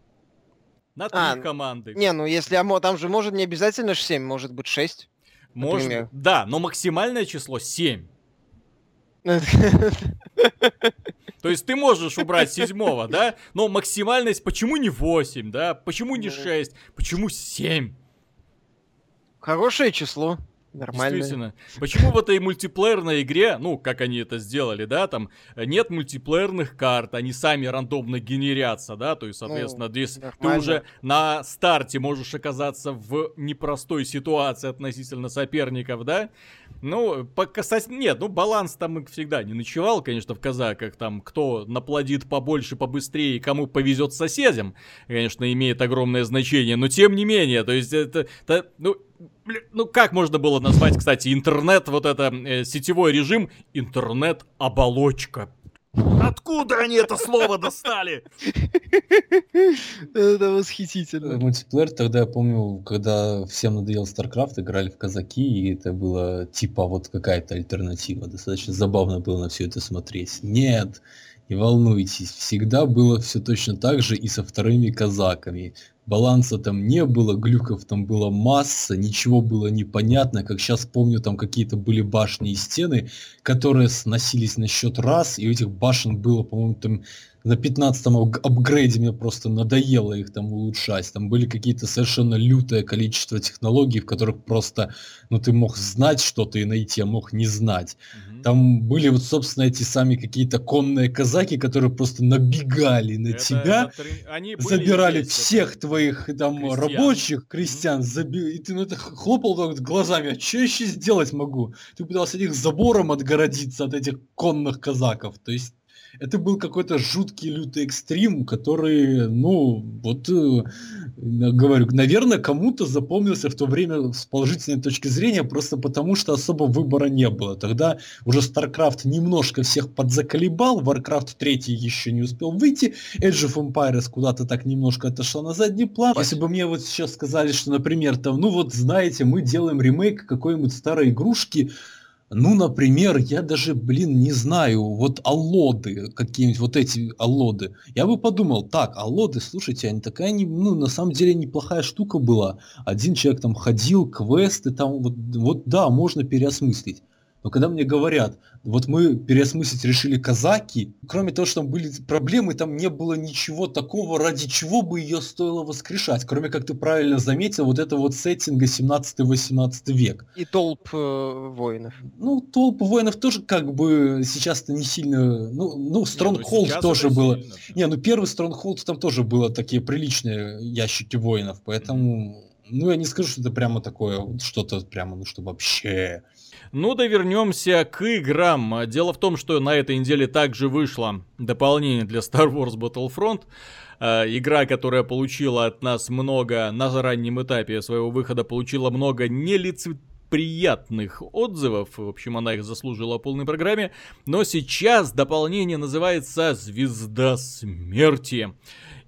На три а, команды. Не, ну если там же может не обязательно 7, может быть 6. Можно, Например. да, но максимальное число 7. [laughs] То есть ты можешь убрать седьмого, да? Но максимальность почему не 8, да? Почему не Ну. 6? Почему 7? Хорошее число. Нормально. Действительно. Почему в этой мультиплеерной игре, ну, как они это сделали, да, там э, нет мультиплеерных карт, они сами рандомно генерятся, да, то есть, соответственно, здесь ты нормально. уже на старте можешь оказаться в непростой ситуации относительно соперников, да. Ну, по касать... Нет, ну, баланс там всегда не ночевал, конечно, в казаках, там, кто наплодит побольше, побыстрее, кому повезет соседям, конечно, имеет огромное значение, но тем не менее, то есть, это, это, ну, Бля, Ну, как можно было назвать, кстати, интернет, вот это э, сетевой режим, интернет-оболочка? Откуда они это слово достали? [laughs] Это восхитительно. Мультиплеер тогда я помню, когда всем надоел StarCraft, играли в казаки, и это было типа вот какая-то альтернатива. Достаточно забавно было на все это смотреть. Нет, не волнуйтесь, всегда было все точно так же и со вторыми казаками. Баланса там не было, глюков там была масса, ничего было непонятно. Как сейчас помню, там какие-то были башни и стены, которые сносились на счет раз, и у этих башен было, по-моему, там на 15-м ап- апгрейде мне просто надоело их там улучшать. Там были какие-то совершенно лютое количество технологий, в которых просто, ну, ты мог знать что-то и найти, а мог не знать. Там были вот, собственно, эти сами какие-то конные казаки, которые просто набегали на Это- тебя, это они забирали это- всех твоих там крестьян. рабочих, крестьян, заби- и ты ну, это хлопал так глазами, а что я еще сделать могу? Ты пытался них забором отгородиться от этих конных казаков, то есть это был какой-то жуткий лютый экстрим, который, ну, вот, э, говорю, наверное, кому-то запомнился в то время с положительной точки зрения, просто потому что особо выбора не было. Тогда уже StarCraft немножко всех подзаколебал, Warcraft 3 еще не успел выйти, Age of Empires куда-то так немножко отошла на задний план. Если бы мне вот сейчас сказали, что, например, там, ну вот, знаете, мы делаем ремейк какой-нибудь старой игрушки, ну, например, я даже, блин, не знаю, вот аллоды, какие-нибудь вот эти аллоды. Я бы подумал, так, аллоды, слушайте, они такая, не, ну, на самом деле неплохая штука была. Один человек там ходил, квесты там, вот, вот да, можно переосмыслить. Но когда мне говорят, вот мы переосмыслить решили казаки, кроме того, что там были проблемы, там не было ничего такого, ради чего бы ее стоило воскрешать. Кроме, как ты правильно заметил, вот это вот сеттинга 17-18 век. И толп э, воинов. Ну, толпа воинов тоже как бы сейчас-то не сильно... Ну, ну Не, ну, Стронгхолд сейчас тоже было... сильно. Не, ну первый Стронгхолд там тоже было такие приличные ящики воинов, поэтому... Ну, я не скажу, что это прямо такое, что-то прямо, ну, что вообще... Ну да вернемся к играм. Дело в том, что на этой неделе также вышло дополнение для Star Wars Battlefront. Э, Игра, которая получила от нас много, на раннем этапе своего выхода, получила много нелицеприятных отзывов. В общем, она их заслужила в полной программе. Но сейчас дополнение называется «Звезда смерти».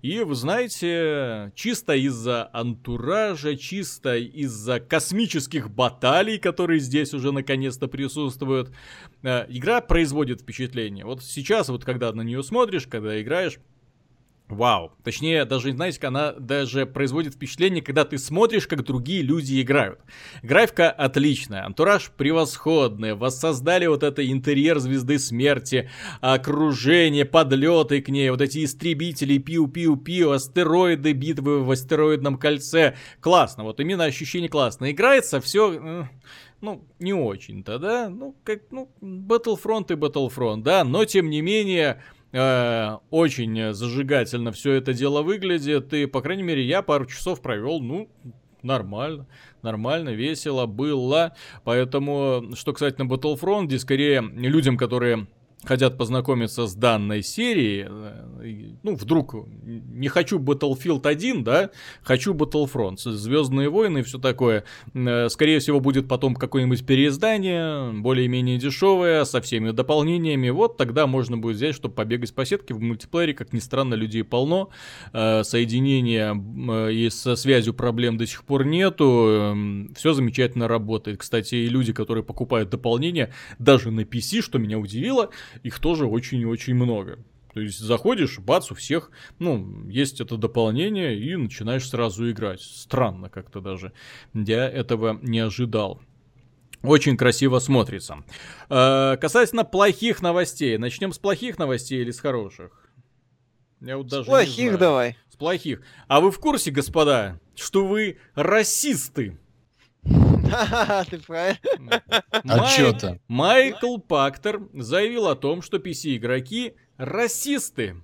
И вы знаете, чисто из-за антуража, чисто из-за космических баталий, которые здесь уже наконец-то присутствуют, э, игра производит впечатление. Вот сейчас, вот когда на нее смотришь, когда играешь, Вау. Точнее, даже, знаете, она даже производит впечатление, когда ты смотришь, как другие люди играют. Графика отличная, антураж превосходный, воссоздали вот это интерьер Звезды Смерти, окружение, подлеты к ней, вот эти истребители, пиу-пиу-пиу, астероиды, битвы в астероидном кольце. Классно, вот именно ощущение классно. Играется все, ну, не очень-то, да? Ну, как, ну, Battlefront и Battlefront, да? Но, тем не менее, э, очень зажигательно все это дело выглядит, и, по крайней мере, я пару часов провел, ну, нормально, нормально, весело было, поэтому, что, кстати, на Battlefront, где скорее людям, которые хотят познакомиться с данной серией, э, ну, вдруг не хочу Battlefield 1, да, хочу Battlefront, Звездные войны и все такое. Э, Скорее всего, будет потом какое-нибудь переиздание, более-менее дешевое, со всеми дополнениями. Вот тогда можно будет взять, чтобы побегать по сетке в мультиплеере, как ни странно, людей полно. Э, Соединения и со связью проблем до сих пор нету. Все замечательно работает. Кстати, люди, которые покупают дополнения, даже на PC, что меня удивило, их тоже очень и очень много. То есть заходишь, бац, у всех, ну, есть это дополнение, и начинаешь сразу играть. Странно как-то даже. Я этого не ожидал. очень красиво смотрится. Э, касательно плохих новостей. Начнем с плохих новостей или с хороших? Я вот даже с плохих давай. С плохих. А вы в курсе, господа, что вы расисты? [laughs] Ты правильно. А? Майкл Пактер заявил о том, что PC-игроки расисты.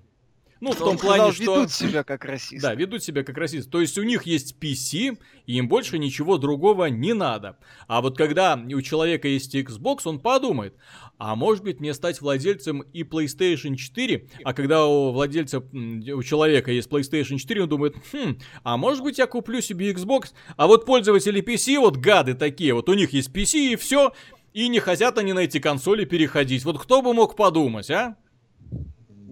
Ну, в том плане, что... ведут себя как расисты. Да, ведут себя как расисты. То есть у них есть PC, и им больше ничего другого не надо. А вот когда у человека есть Xbox, он подумает, а может быть мне стать владельцем и PlayStation 4? А когда у владельца, у человека есть PlayStation 4, он думает, хм, а может быть я куплю себе Xbox? А вот пользователи PC, вот гады такие, вот у них есть PC и все, и не хотят они на эти консоли переходить. Вот кто бы мог подумать, а?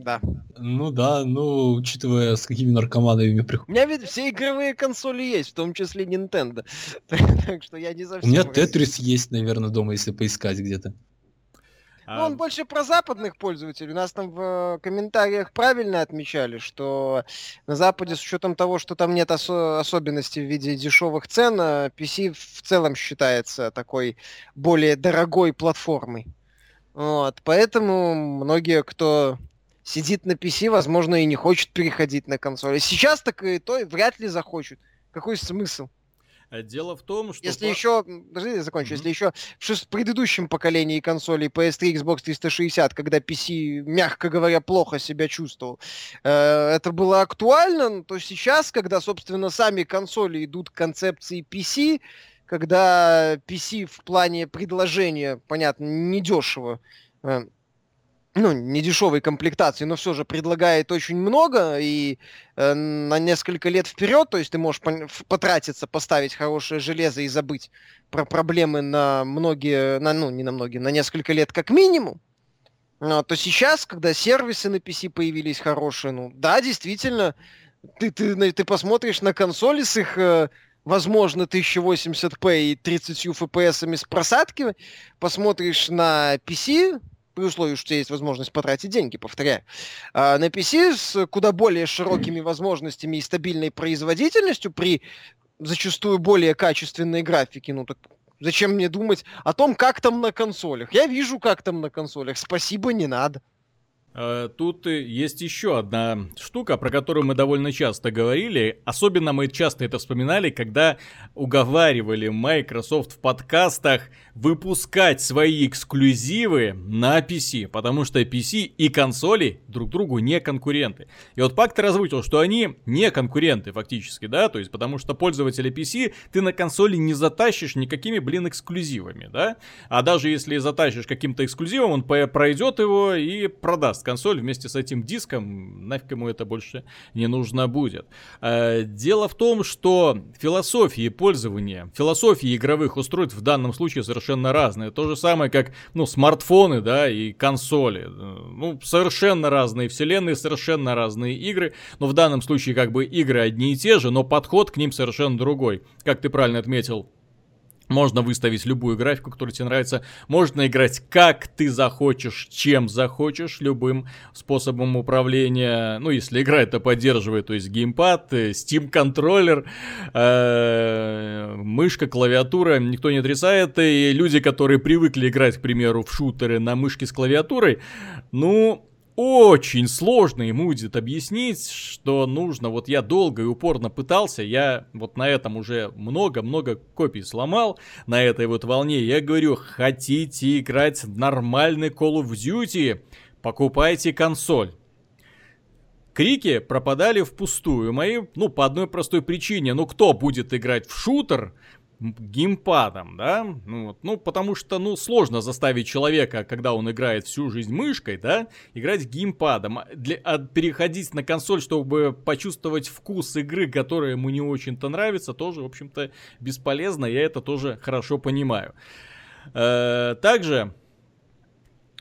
Да. Ну да, ну, учитывая, с какими наркоманами приходят. У меня ведь все игровые консоли есть, в том числе Nintendo. [laughs] так что я не совсем... У меня Тетрис есть, наверное, дома, если поискать где-то. Ну, он больше про западных пользователей. У нас там в комментариях правильно отмечали, что на Западе, с учетом того, что там нет ос- особенностей в виде дешевых цен, PC в целом считается такой более дорогой платформой. Вот, поэтому многие, кто сидит на PC, возможно, и не хочет переходить на консоль. Сейчас так и то вряд ли захочет. Какой смысл? Э, дело в том, что... Если еще, подожди, я закончу, mm-hmm. если еще в шест... предыдущем поколении консолей PS3, Xbox 360, когда PC, мягко говоря, плохо себя чувствовал, э, это было актуально, то сейчас, когда, собственно, сами консоли идут к концепции PC, когда PC в плане предложения, понятно, недешево, э, ну, не дешевой комплектации, но все же предлагает очень много и э, на несколько лет вперед, то есть ты можешь потратиться, поставить хорошее железо и забыть про проблемы на многие, на, ну, не на многие, на несколько лет как минимум. А, то сейчас, когда сервисы на PC появились хорошие, ну, да, действительно, ты, ты, ты посмотришь на консоли с их э, возможно, 1080p и 30 FPS с просадки, посмотришь на PC, при условии, что есть возможность потратить деньги, повторяю. А на PC с куда более широкими возможностями и стабильной производительностью при зачастую более качественной графике, ну так зачем мне думать о том, как там на консолях? Я вижу, как там на консолях. Спасибо, не надо. Э, тут есть еще одна штука, про которую мы довольно часто говорили. Особенно мы часто это вспоминали, когда уговаривали Microsoft в подкастах выпускать свои эксклюзивы на PC, потому что PC и консоли друг другу не конкуренты. И вот Пакт озвучил, что они не конкуренты фактически, да, то есть потому что пользователи PC ты на консоли не затащишь никакими, блин, эксклюзивами, да, а даже если затащишь каким-то эксклюзивом, он пройдет его и продаст консоль вместе с этим диском, нафиг ему это больше не нужно будет. Э, дело в том, что философии пользования, философии игровых устройств в данном случае совершенно разные. То же самое, как, ну, смартфоны, да, и консоли. Ну, совершенно разные вселенные, совершенно разные игры. Но в данном случае, как бы, игры одни и те же, но подход к ним совершенно другой. Как ты правильно отметил, можно выставить любую графику, которая тебе нравится. Можно играть как ты захочешь, чем захочешь, любым способом управления. Ну, если игра это поддерживает, то есть геймпад, э, Steam контроллер, э, мышка, клавиатура, никто не отрицает. И люди, которые привыкли играть, к примеру, в шутеры на мышке с клавиатурой, ну, очень сложно ему будет объяснить, что нужно. Вот я долго и упорно пытался, я вот на этом уже много-много копий сломал, на этой вот волне. Я говорю, хотите играть нормальный Call of Duty, покупайте консоль. Крики пропадали впустую. Мои, ну, по одной простой причине. Ну, кто будет играть в шутер, геймпадом, да, ну, вот, ну, потому что, ну, сложно заставить человека, когда он играет всю жизнь мышкой, да, играть геймпадом, а для, а переходить на консоль, чтобы почувствовать вкус игры, которая ему не очень-то нравится, тоже, в общем-то, бесполезно, я это тоже хорошо понимаю. Э, также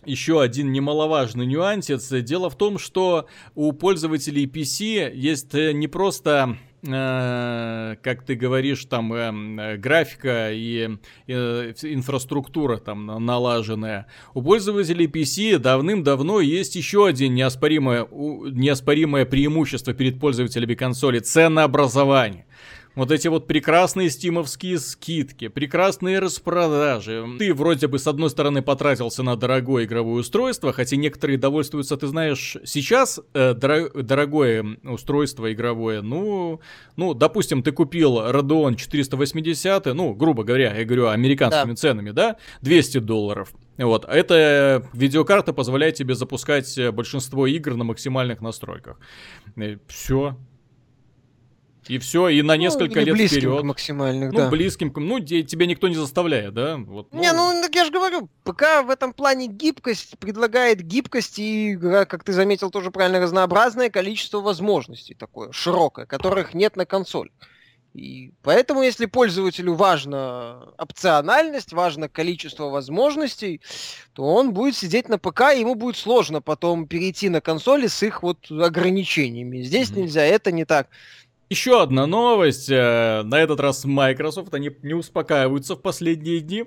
еще один немаловажный нюансец. Дело в том, что у пользователей PC есть э, не просто как ты говоришь, там э, графика и э, инфраструктура там налаженная. У пользователей PC давным-давно есть еще один неоспоримое, неоспоримое преимущество перед пользователями консоли – ценообразование. Вот эти вот прекрасные стимовские скидки, прекрасные распродажи. Ты вроде бы с одной стороны потратился на дорогое игровое устройство, хотя некоторые довольствуются, ты знаешь, сейчас э, дор- дорогое устройство игровое, ну, ну, допустим, ты купил Radeon 480, ну, грубо говоря, я говорю американскими да. ценами, да, 200 долларов. Вот, эта видеокарта позволяет тебе запускать большинство игр на максимальных настройках. Все, и все, и на ну, несколько ну, лет близким вперед. Максимальных, ну, да. близким, ну, тебя никто не заставляет, да? Вот, ну... Не, ну, так я же говорю, пока в этом плане гибкость предлагает гибкость и, как ты заметил, тоже правильно разнообразное количество возможностей такое, широкое, которых нет на консоль. И поэтому, если пользователю важна опциональность, важно количество возможностей, то он будет сидеть на ПК, и ему будет сложно потом перейти на консоли с их вот ограничениями. Здесь mm-hmm. нельзя, это не так. Еще одна новость. Э, на этот раз Microsoft, они не успокаиваются в последние дни.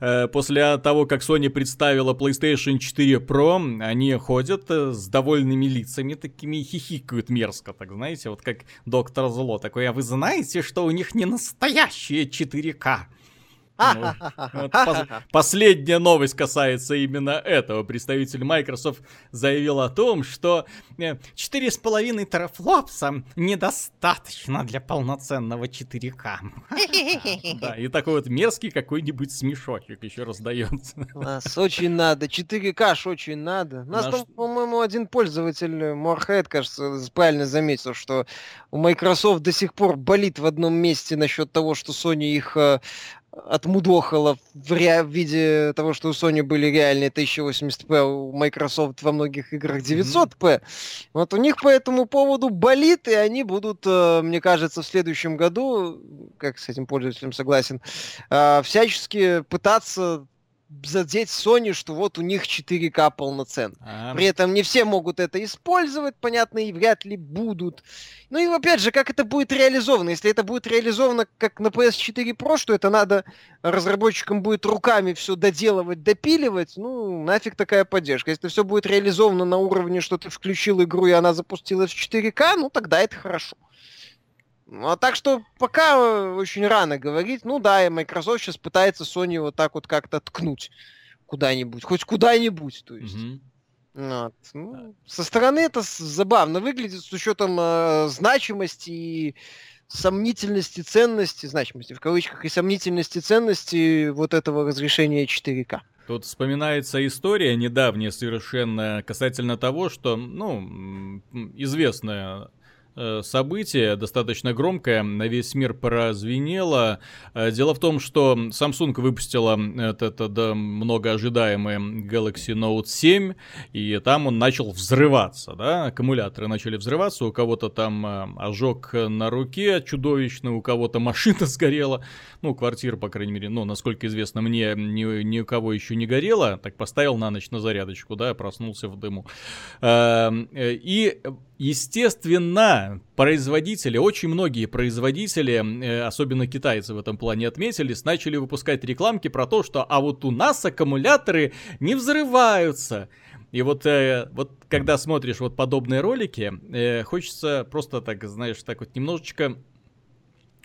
Э, после того, как Sony представила PlayStation 4 Pro, они ходят э, с довольными лицами, такими хихикают мерзко, так знаете, вот как Доктор Зло такой, а вы знаете, что у них не настоящие 4К? Ну, вот пос- [laughs] последняя новость касается именно этого. Представитель Microsoft заявил о том, что 4,5 э, терафлопса недостаточно для полноценного 4К. [laughs] Да, и такой вот мерзкий какой-нибудь смешочек еще раздается. Нас очень надо, 4К ж очень надо. У нас там, по-моему, один пользователь, Морхед, кажется, правильно заметил, что у Microsoft до сих пор болит в одном месте насчет того, что Sony их э, отмудохало в, ре... в виде того, что у Sony были реальные 1080p, у Microsoft во многих играх 900p. Mm-hmm. Вот у них по этому поводу болит, и они будут, э, мне кажется, в следующем году, как с этим пользователем согласен, э, всячески пытаться задеть Sony, что вот у них 4К полноценно. А, При этом не все могут это использовать, понятно, и вряд ли будут. Ну и опять же, как это будет реализовано? Если это будет реализовано как на PS4 Pro, что это надо разработчикам будет руками все доделывать, допиливать, ну нафиг такая поддержка. Если все будет реализовано на уровне, что ты включил игру и она запустилась в 4К, ну тогда это хорошо. Ну, а так что пока э, очень рано говорить. Ну да, и Microsoft сейчас пытается Sony вот так вот как-то ткнуть куда-нибудь. Хоть куда-нибудь, то есть. Mm-hmm. Вот. Ну, со стороны это забавно выглядит с учетом э, значимости и сомнительности ценности, значимости в кавычках, и сомнительности ценности вот этого разрешения 4К. Тут вспоминается история недавняя совершенно касательно того, что, ну, известная событие, достаточно громкое, на весь мир прозвенело. Э, дело в том, что Samsung выпустила этот, этот многоожидаемый Galaxy Note 7, и там он начал взрываться, да, аккумуляторы начали взрываться, у кого-то там э, ожог на руке чудовищный, у кого-то машина [laughs] сгорела, ну, квартира, по крайней мере, ну, насколько известно мне, ни, ни у кого еще не горела, так поставил на ночь на зарядочку, да, проснулся в дыму. И Естественно, производители, очень многие производители, э, особенно китайцы в этом плане отметились, начали выпускать рекламки про то, что а вот у нас аккумуляторы не взрываются. И вот, э, вот когда смотришь вот подобные ролики, э, хочется просто так, знаешь, так вот немножечко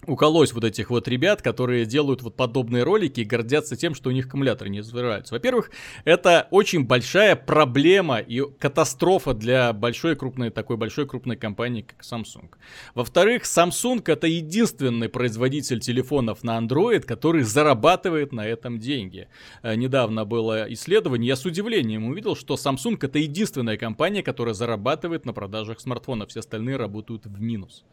уколоть вот этих вот ребят, которые делают вот подобные ролики и гордятся тем, что у них аккумуляторы не взрываются. Во-первых, это очень большая проблема и катастрофа для большой крупной, такой большой крупной компании, как Samsung. Во-вторых, Samsung это единственный производитель телефонов на Android, который зарабатывает на этом деньги. Э, недавно было исследование, я с удивлением увидел, что Samsung это единственная компания, которая зарабатывает на продажах смартфонов, все остальные работают в минус.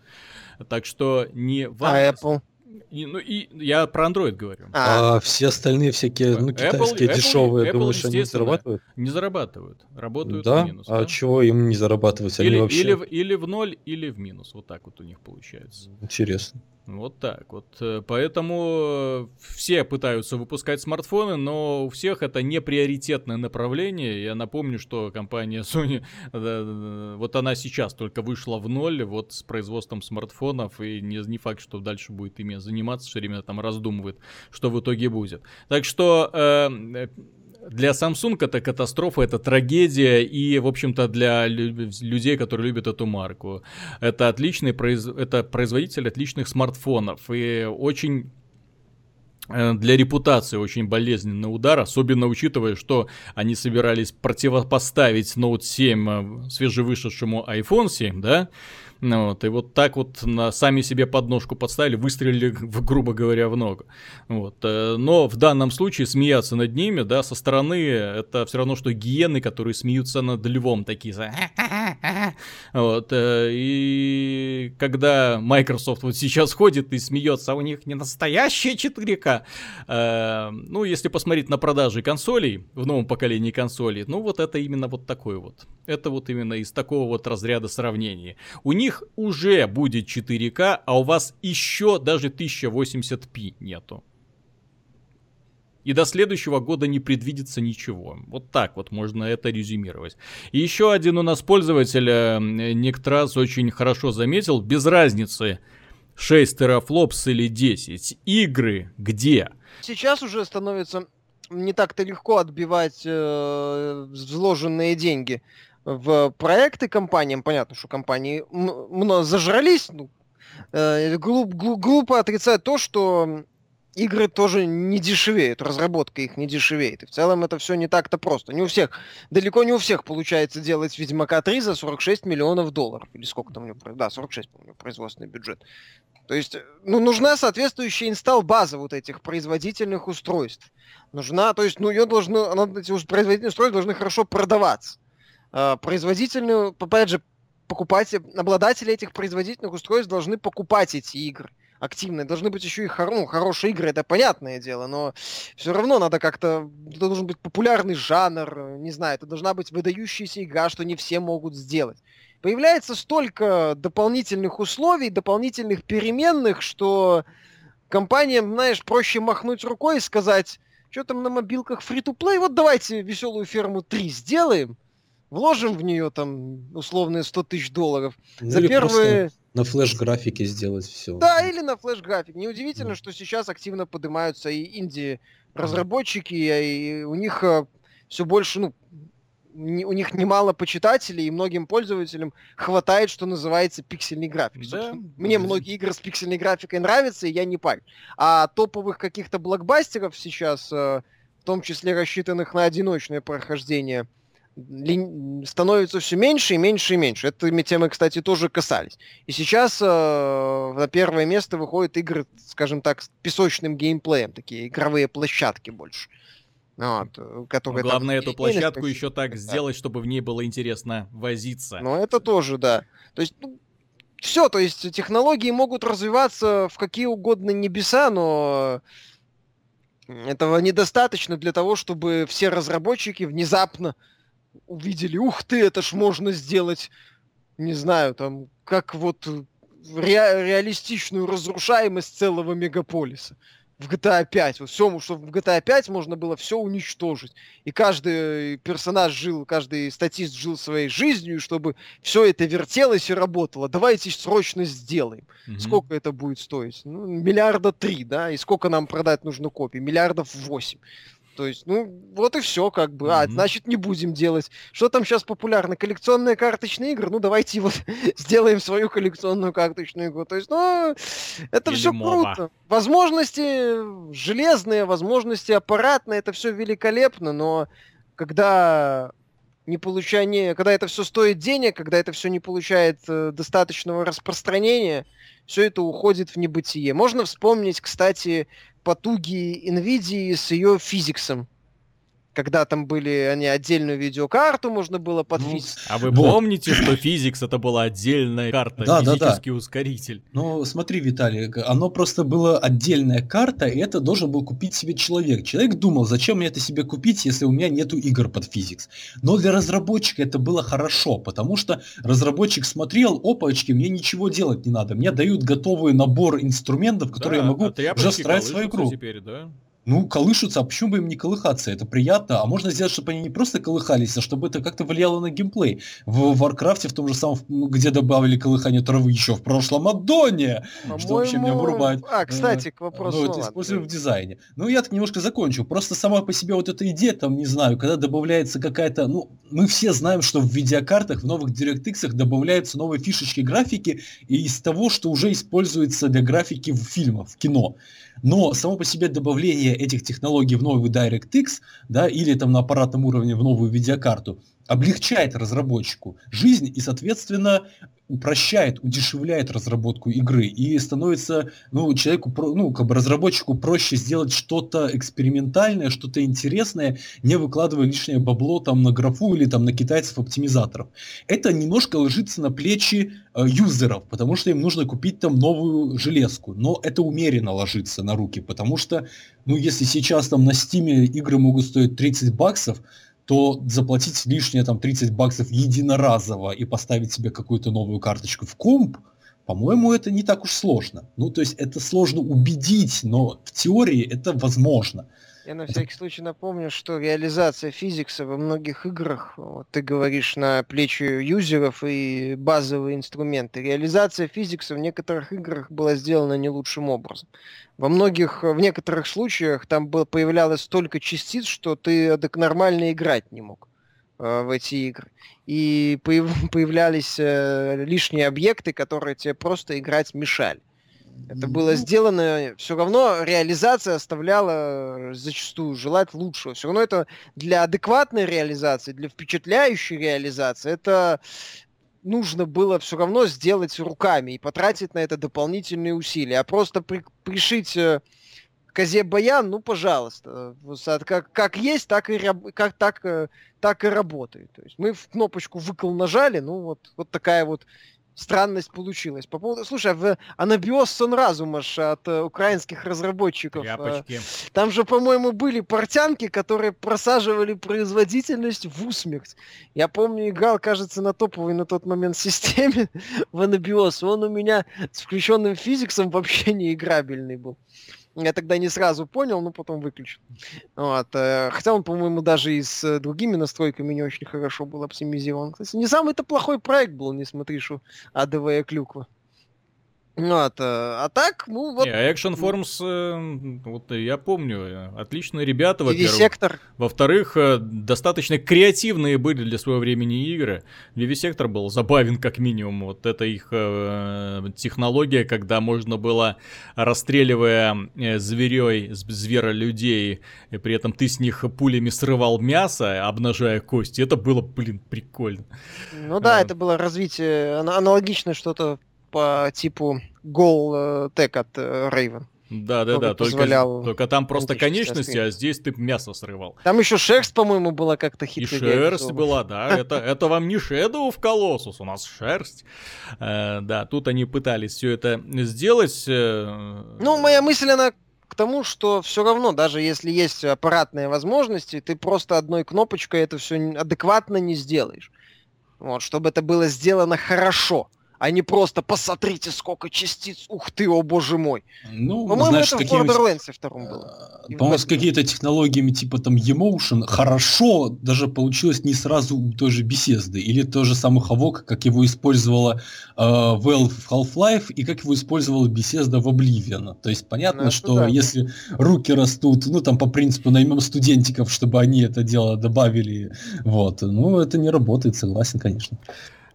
Так что не важно. А Apple? И, ну и я про Android говорю. А, а все остальные всякие, ну, китайские Apple, дешевые, Apple, думаешь, они зарабатывают? Не зарабатывают, работают да? в минус. А да? чего им не зарабатывать? Или, они вообще... или, или в ноль, или в минус. Вот так вот у них получается. Интересно. Вот так вот. Э, поэтому э, все пытаются выпускать смартфоны, но у всех это не приоритетное направление. Я напомню, что компания [laughs] Sony, э, вот она сейчас только вышла в ноль вот с производством смартфонов, и не, не факт, что дальше будет ими заниматься, все время там раздумывает, что в итоге будет. Так что для Samsung это катастрофа, это трагедия, и, в общем-то, для людей, которые любят эту марку. Это отличный произ... это производитель отличных смартфонов, и очень э, для репутации очень болезненный удар, особенно учитывая, что они собирались противопоставить Note 7 э, свежевышедшему iPhone 7, да, вот, и вот так вот на, сами себе подножку подставили, выстрелили, [laughs] в, грубо говоря, в ногу. Вот. Э, но в данном случае смеяться над ними, да, со стороны, это все равно, что гиены, которые смеются над львом, такие. [laughs] Вот. Э, и когда Microsoft вот сейчас ходит и смеется, а у них не настоящие 4К. Э, ну, если посмотреть на продажи консолей, в новом поколении консолей, ну, вот это именно вот такой вот. Это вот именно из такого вот разряда сравнений. У них них уже будет 4К, а у вас еще даже 1080p нету. И до следующего года не предвидится ничего. Вот так вот можно это резюмировать. И еще один у нас пользователь, э, Нектрас, очень хорошо заметил, без разницы, 6 терафлопс или 10. Игры где? Сейчас уже становится не так-то легко отбивать э, вложенные деньги в проекты компаниям, понятно, что компании зажрались, ну, э, глуп, глуп, глупо отрицать то, что игры тоже не дешевеют, разработка их не дешевеет. И в целом это все не так-то просто. Не у всех, далеко не у всех получается делать Ведьмака 3 за 46 миллионов долларов. Или сколько там у него, да, 46, по-моему, производственный бюджет. То есть, ну, нужна соответствующая инсталл-база вот этих производительных устройств. Нужна, то есть, ну, ее должно, она, эти производительные устройства должны хорошо продаваться. А, производительную, опять же, покупать, обладатели этих производительных устройств должны покупать эти игры активные. Должны быть еще и хор, ну, хорошие игры, это понятное дело, но все равно надо как-то... Это должен быть популярный жанр, не знаю, это должна быть выдающаяся игра, что не все могут сделать. Появляется столько дополнительных условий, дополнительных переменных, что компаниям, знаешь, проще махнуть рукой и сказать, что там на мобилках free-to-play, вот давайте веселую ферму 3 сделаем, вложим в нее там условные 100 тысяч долларов. Ну, За первые... На флеш-графике сделать все. Да, или на флеш-график. Неудивительно, да. что сейчас активно поднимаются и инди-разработчики, и у них э, все больше, ну, у них немало почитателей, и многим пользователям хватает, что называется, пиксельный график. Да. Мне многие игры с пиксельной графикой нравятся, и я не парю. А топовых каких-то блокбастеров сейчас, э, в том числе рассчитанных на одиночное прохождение, становится все меньше и меньше и меньше. Этими темы, кстати, тоже касались. И сейчас э, на первое место выходят игры, скажем так, с песочным геймплеем, такие игровые площадки больше. Вот, э, которые Но главное там, эту площадку еще так да. сделать, чтобы в ней было интересно возиться. Ну, это тоже, да. То есть, ну, все, то есть технологии могут развиваться в какие угодно небеса, но этого недостаточно для того, чтобы все разработчики внезапно увидели, ух ты, это ж можно сделать, не знаю, там, как вот ре- реалистичную разрушаемость целого мегаполиса в GTA 5. Вот все, что в GTA 5 можно было все уничтожить. И каждый персонаж жил, каждый статист жил своей жизнью, чтобы все это вертелось и работало. Давайте срочно сделаем. Mm-hmm. Сколько это будет стоить? Ну, миллиарда три, да? И сколько нам продать нужно копий? Миллиардов восемь. То есть, ну, вот и все, как бы. А, mm-hmm. значит, не будем делать. Что там сейчас популярно? Коллекционные карточные игры? Ну, давайте вот [laughs] сделаем свою коллекционную карточную игру. То есть, ну, это все круто. Возможности железные, возможности аппаратные, это все великолепно, но когда не получание, когда это все стоит денег, когда это все не получает э, достаточного распространения, все это уходит в небытие. Можно вспомнить, кстати, потуги NVIDIA с ее физиксом когда там были они отдельную видеокарту можно было под ну, физикс. А вы вот. помните, что физикс это была отдельная карта, да, физический да, да. ускоритель? Ну, смотри, Виталий, оно просто была отдельная карта, и это должен был купить себе человек. Человек думал, зачем мне это себе купить, если у меня нету игр под физикс. Но для разработчика это было хорошо, потому что разработчик смотрел, опачки, мне ничего делать не надо. Мне дают готовый набор инструментов, которые да, я могу а уже строить свою игру. Теперь, да? Ну, колышутся, а почему бы им не колыхаться? Это приятно, а можно сделать, чтобы они не просто колыхались, а чтобы это как-то влияло на геймплей. В Warcraft е, в том же самом, ну, где добавили колыхание травы еще в прошлом аддоне, что вообще меня вырубает. А, кстати, к вопросу. Ну, это используем в дизайне. Ну, я так немножко закончу. Просто сама по себе вот эта идея, там, не знаю, когда добавляется какая-то, ну, мы все знаем, что в видеокартах, в новых DirectX добавляются новые фишечки графики и из того, что уже используется для графики в фильмах, в кино. Но само по себе добавление этих технологий в новый DirectX, да, или там на аппаратном уровне в новую видеокарту, облегчает разработчику жизнь и, соответственно, упрощает, удешевляет разработку игры и становится, ну, человеку, ну, как бы разработчику проще сделать что-то экспериментальное, что-то интересное, не выкладывая лишнее бабло там на графу или там на китайцев-оптимизаторов. Это немножко ложится на плечи э, юзеров, потому что им нужно купить там новую железку, но это умеренно ложится на руки, потому что, ну, если сейчас там на стиме игры могут стоить 30 баксов, то заплатить лишние там 30 баксов единоразово и поставить себе какую-то новую карточку в комп, по-моему, это не так уж сложно. Ну, то есть это сложно убедить, но в теории это возможно. Я на всякий случай напомню, что реализация физикса во многих играх, вот ты говоришь на плечи юзеров и базовые инструменты, реализация физикса в некоторых играх была сделана не лучшим образом. Во многих, в некоторых случаях там было, появлялось столько частиц, что ты так нормально играть не мог э, в эти игры. И появ, [laughs] появлялись э, лишние объекты, которые тебе просто играть мешали. Это было сделано, все равно реализация оставляла зачастую желать лучшего. Все равно это для адекватной реализации, для впечатляющей реализации, это нужно было все равно сделать руками и потратить на это дополнительные усилия. А просто при, пришить э, козе баян, ну, пожалуйста. Как, как есть, так и, как, так, э, так и работает. То есть мы в кнопочку выкол нажали, ну, вот, вот такая вот странность получилась. По поводу, слушай, а в Анабиос сон разума от э, украинских разработчиков. Э, Тряпочки. там же, по-моему, были портянки, которые просаживали производительность в усмерть. Я помню, играл, кажется, на топовой на тот момент [laughs] системе в Анабиос. Он у меня с включенным физиксом вообще не играбельный был. Я тогда не сразу понял, но потом выключил. Вот. Э, хотя он, по-моему, даже и с э, другими настройками не очень хорошо был оптимизирован. Кстати, не самый-то плохой проект был, не смотри, что адовая клюква. Вот, э, а так, ну вот... Не, Action Forms, э, вот я помню, э, отличные ребята, во-первых. Во-вторых, достаточно креативные были для своего времени игры. Vivisector был забавен как минимум. Вот это их э, технология, когда можно было, расстреливая зверей, зверолюдей, и при этом ты с них пулями срывал мясо, обнажая кости. Это было, блин, прикольно. Ну да, а. это было развитие, аналогичное что-то по типу Goal Tech от э, Raven. Да, да, да, только, только там просто конечности, а здесь ты мясо срывал. Там еще шерсть, по-моему, была как-то хитро. И шерсть была, да. [laughs] Это, это вам не Shadow в Colossus, у нас шерсть. Э, да, тут они пытались все это сделать. Э... Ну, моя мысль, она к тому, что все равно, даже если есть аппаратные возможности, ты просто одной кнопочкой это все адекватно не сделаешь. Вот, чтобы это было сделано хорошо а не просто посмотрите, сколько частиц, ух ты, о боже мой. Ну, По-моему, знаешь, это в Borderlands втором было. Э, по-моему, с какими-то технологиями типа там Emotion хорошо даже получилось не сразу у той же беседы. Или то же самый Хавок, как его использовала э, Valve в Half-Life и как его использовала беседа в Oblivion. То есть понятно, ну, что да. если руки растут, ну там по принципу наймем студентиков, чтобы они это дело добавили, вот, ну это не работает, согласен, конечно.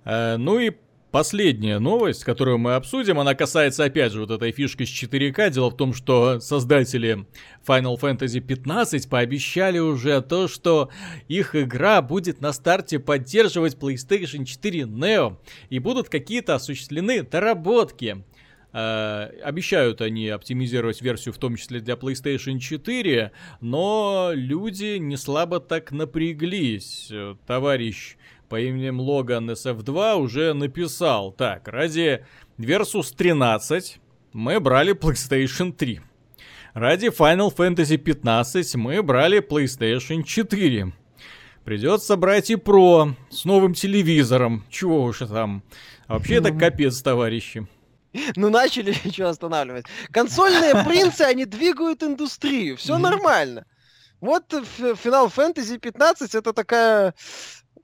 Э, ну и Последняя новость, которую мы обсудим, она касается опять же вот этой фишки с 4К. Дело в том, что создатели Final Fantasy 15 пообещали уже то, что их игра будет на старте поддерживать PlayStation 4 Neo и будут какие-то осуществлены доработки. Uh, обещают они оптимизировать версию в том числе для PlayStation 4, но люди не слабо так напряглись. Товарищ по именем Логан SF2 уже написал. Так, ради Versus 13 мы брали PlayStation 3. Ради Final Fantasy 15 мы брали PlayStation 4. Придется брать и Pro с новым телевизором. Чего уж там. А вообще это капец, товарищи. Ну начали, [laughs] что останавливать. Консольные [laughs] принцы, они двигают индустрию, все нормально. Вот Final Fantasy 15 это такая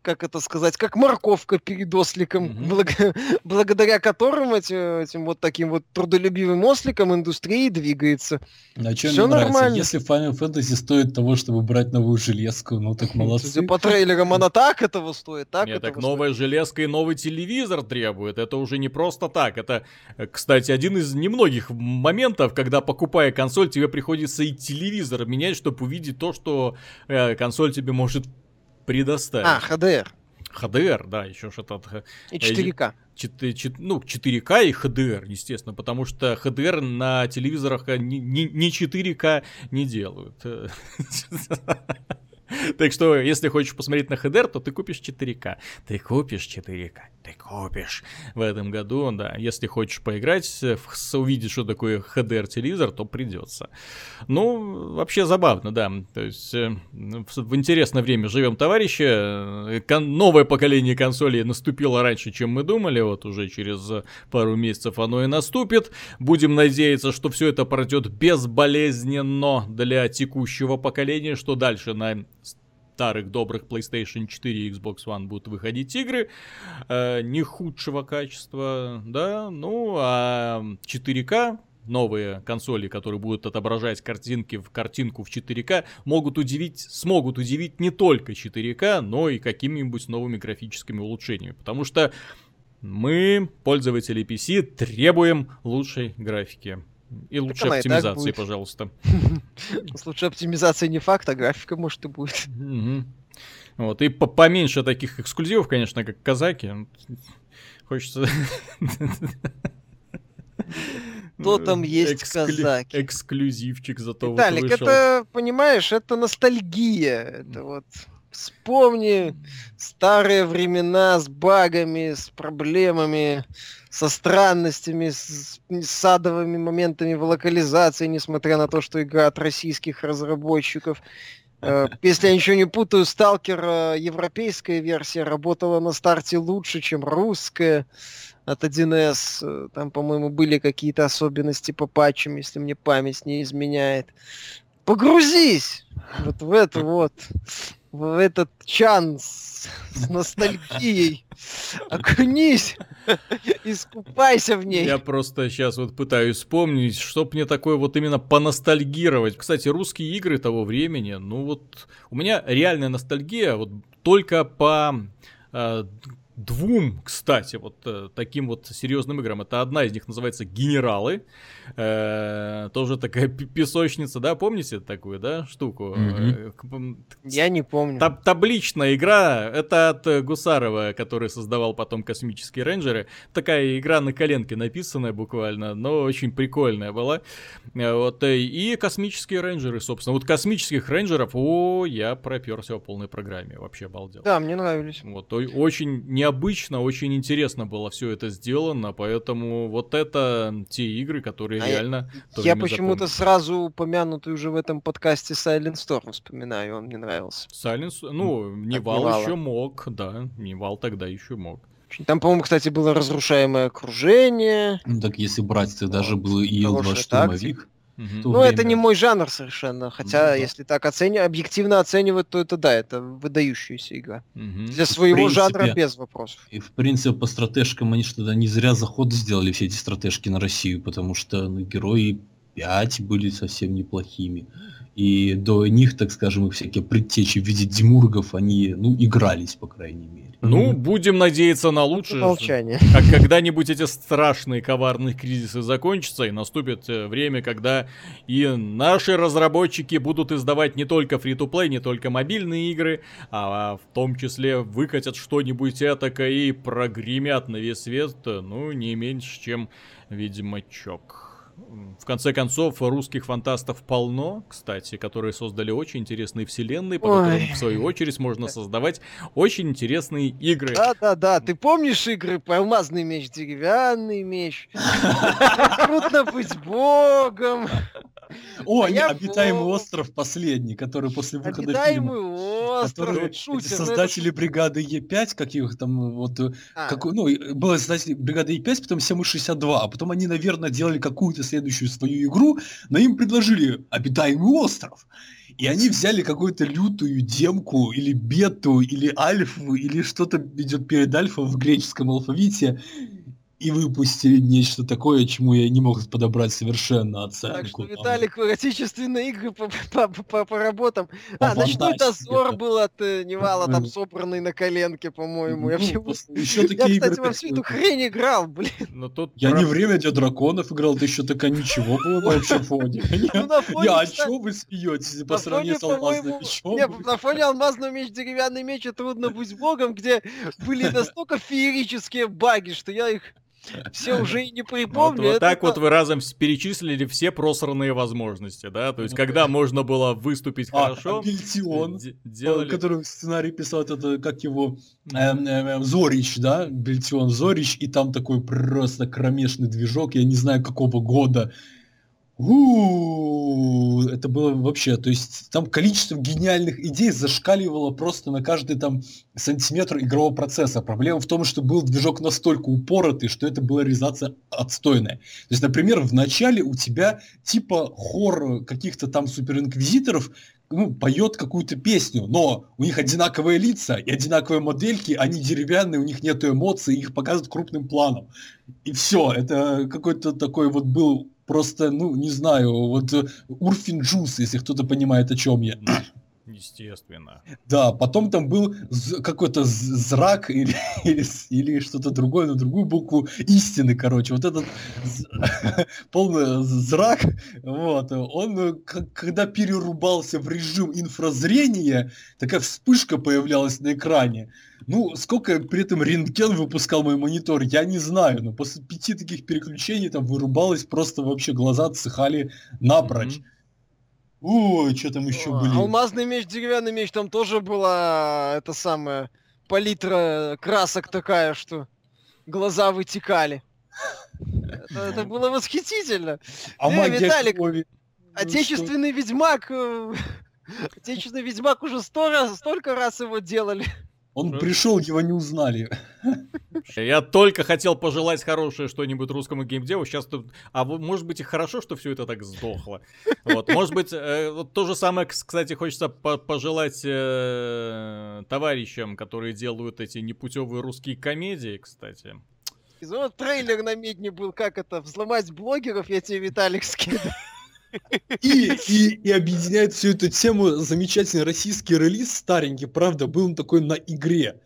как это сказать, как морковка перед осликом, mm-hmm. благо, [laughs] благодаря которым эти, этим вот таким вот трудолюбивым осликом индустрия двигается. А что мне нравится? Нормально. Если Final Fantasy стоит того, чтобы брать новую железку, ну так [laughs] молодцы. По трейлерам, она так этого стоит, так Нет, так новая железка и новый телевизор требует. Это уже не просто так. Это, кстати, один из немногих моментов, когда, покупая консоль, тебе приходится и телевизор менять, чтобы увидеть то, что э, консоль тебе может предоставить. А, HDR. HDR, да, еще что-то. И 4К. 4, 4, ну, 4К и HDR, естественно, потому что HDR на телевизорах не, не, не 4К не делают. [laughs] [laughs] Так что, если хочешь посмотреть на HDR, то ты купишь 4К. Ты купишь 4К. Ты купишь в этом году, да. Если хочешь поиграть, увидеть, что такое HDR-телевизор, то придется. Ну, вообще забавно, да. То есть, э, в интересное время живем, товарищи. Э, новое поколение консолей наступило раньше, чем мы думали. Вот уже через пару месяцев оно и наступит. Будем надеяться, что все это пройдет безболезненно для текущего поколения, что дальше на старых добрых PlayStation 4 и Xbox One будут выходить игры э, не худшего качества, да, ну а 4К новые консоли, которые будут отображать картинки в картинку в 4К, могут удивить, смогут удивить не только 4К, но и какими-нибудь новыми графическими улучшениями. Потому что мы, пользователи PC, требуем лучшей графики. И лучшей оптимизации, пожалуйста. С лучшей оптимизацией не факт, а графика может и будет. Вот, и поменьше таких эксклюзивов, конечно, как казаки. Хочется... [laughs] Кто там есть казаки? Эксклюзивчик зато Виталик, вот это, понимаешь, это ностальгия. Это вот Вспомни старые времена с багами, с проблемами, со странностями, с, с садовыми моментами в локализации, несмотря на то, что игра от российских разработчиков. Э, [laughs] если я ничего не путаю, Сталкер э, европейская версия работала на старте лучше, чем русская от 1С. Э, там, по-моему, были какие-то особенности по патчам, если мне память не изменяет. Погрузись вот в это вот в этот чан с, ностальгией. Окунись, искупайся в ней. Я просто сейчас вот пытаюсь вспомнить, чтоб мне такое вот именно поностальгировать. Кстати, русские игры того времени, ну вот у меня реальная ностальгия вот только по э, двум, кстати, вот э, таким вот серьезным играм. Это одна из них называется «Генералы». Э, тоже такая песочница, да? Помните такую, да, штуку? Mm-hmm. Я не помню. Таб табличная игра. Это от Гусарова, который создавал потом «Космические рейнджеры». Такая игра на коленке написанная буквально, но очень прикольная была. Вот, и «Космические рейнджеры», собственно. Вот «Космических рейнджеров», о, я проперся по полной программе. Вообще обалдел. Да, мне нравились. Вот, очень не необычно, очень интересно было все это сделано, поэтому вот это те игры, которые а реально... Я, я почему-то сразу упомянутый уже в этом подкасте Silent Storm вспоминаю, он мне нравился. Silent, ну, Nival еще мог, да, Nival тогда еще мог. Там, по-моему, кстати, было разрушаемое окружение. Ну так если брать, то даже был и Ил-2 штурмовик. Угу. Ну, это не мой жанр совершенно. Хотя, ну, если так оцени... объективно оценивать, то это да, это выдающаяся игра. Угу. Для своего принципе, жанра без вопросов. И в принципе по стратежкам они что-то не зря заход сделали все эти стратежки на Россию, потому что ну, герои 5 были совсем неплохими. И до них, так скажем, их всякие предтечи в виде демургов, они, ну, игрались, по крайней мере. Ну, будем надеяться на лучшее. Молчание. Как когда-нибудь эти страшные коварные кризисы закончатся, и наступит э, время, когда и наши разработчики будут издавать не только фри-то-плей, не только мобильные игры, а в том числе выкатят что-нибудь этакое и прогремят на весь свет, ну, не меньше, чем, видимо, чок. В конце концов, русских фантастов полно, кстати, которые создали очень интересные вселенные, по которым, в свою очередь, можно создавать очень интересные игры. Да-да-да, ты помнишь игры по алмазный меч, деревянный меч? Трудно быть богом. О, А не, обитаемый остров последний, который после выхода Обитаемый фильма. остров, шутер. это создатели бригады Е5, как их там вот э, А, ну, было создатели бригады Е5, потом 762, а потом они, наверное, делали какую-то следующую свою игру, но им предложили обитаемый остров. И они взяли какую-то лютую демку, или бету, или альфу, или что-то идет перед альфа в греческом алфавите, и выпустили нечто такое, чему я не мог подобрать совершенно оценку. Так что, Там Виталик, отечественные игры по, по, по- по работам. По А, ночной дозор это. был от э, Невала, там собранный на коленке, по-моему. Я, ну, вообще- просто [laughs] еще я, такие игры, кстати, во всю эту хрень играл, блин. Но тут Я про- не время для драконов играл, это еще такая ничего было [laughs] на общем фоне. Ну, Я, а чё вы смеетесь по сравнению с алмазным мечом? Не, на фоне алмазного меч, деревянный меч и трудно быть богом, где были настолько феерические баги, что я их [laughs] все уже и не Вот, припомню. вот Это так вот вы разом перечислили все просранные возможности, да? То есть, Ну, когда можно было выступить А, хорошо, Абильтион, де- э, делали... который сценарий писал, это как его, эм, эм, Зорич, да, Бельтион Зорич, и там такой просто кромешный движок, я не знаю какого года. Это было вообще, то есть там количество гениальных идей зашкаливало просто на каждый там сантиметр игрового процесса. Проблема в том, что был движок настолько упоротый, что это была реализация отстойная. То есть, например, в начале у тебя типа хор каких-то там суперинквизиторов ну, поет какую-то песню, но у них одинаковые лица и одинаковые модельки, они деревянные, у них нет эмоций, их показывают крупным планом. И все, это какой-то такой вот был просто, ну, не знаю, вот э, Урфин Джус, если кто-то понимает, о чем я. Естественно. Да, потом там был какой-то зрак или, [laughs] или, или что-то другое, на другую букву истины, короче. Вот этот [laughs] полный зрак, вот, он, э, когда перерубался в режим инфразрения, такая вспышка появлялась на экране. Ну, сколько при этом рентген выпускал мой монитор, я не знаю, но после пяти таких переключений там вырубалось просто вообще глаза отсыхали напрочь. Мгм. Ой, что там еще были? Алмазный меч, деревянный меч, там тоже была это самое палитра красок такая, что глаза вытекали. Это, это было восхитительно. А магия Виталик, крови? Ну, что? Отечественный Ведьмак. э, [laughs] Отечественный Ведьмак уже сто раз, столько раз его делали. Он Что? пришел, его не узнали. Я только хотел пожелать хорошее что-нибудь русскому геймдеву. Сейчас тут... А может быть и хорошо, что все это так сдохло. Вот, может быть, э, вот то же самое, кс- кстати, хочется по- пожелать э, товарищам, которые делают эти непутевые русские комедии, кстати. Вот трейлер на медне был, как это, взломать блогеров, я тебе, Виталик, скину. И, и, и объединяет всю эту тему замечательный российский релиз, старенький, правда, был он такой на игре.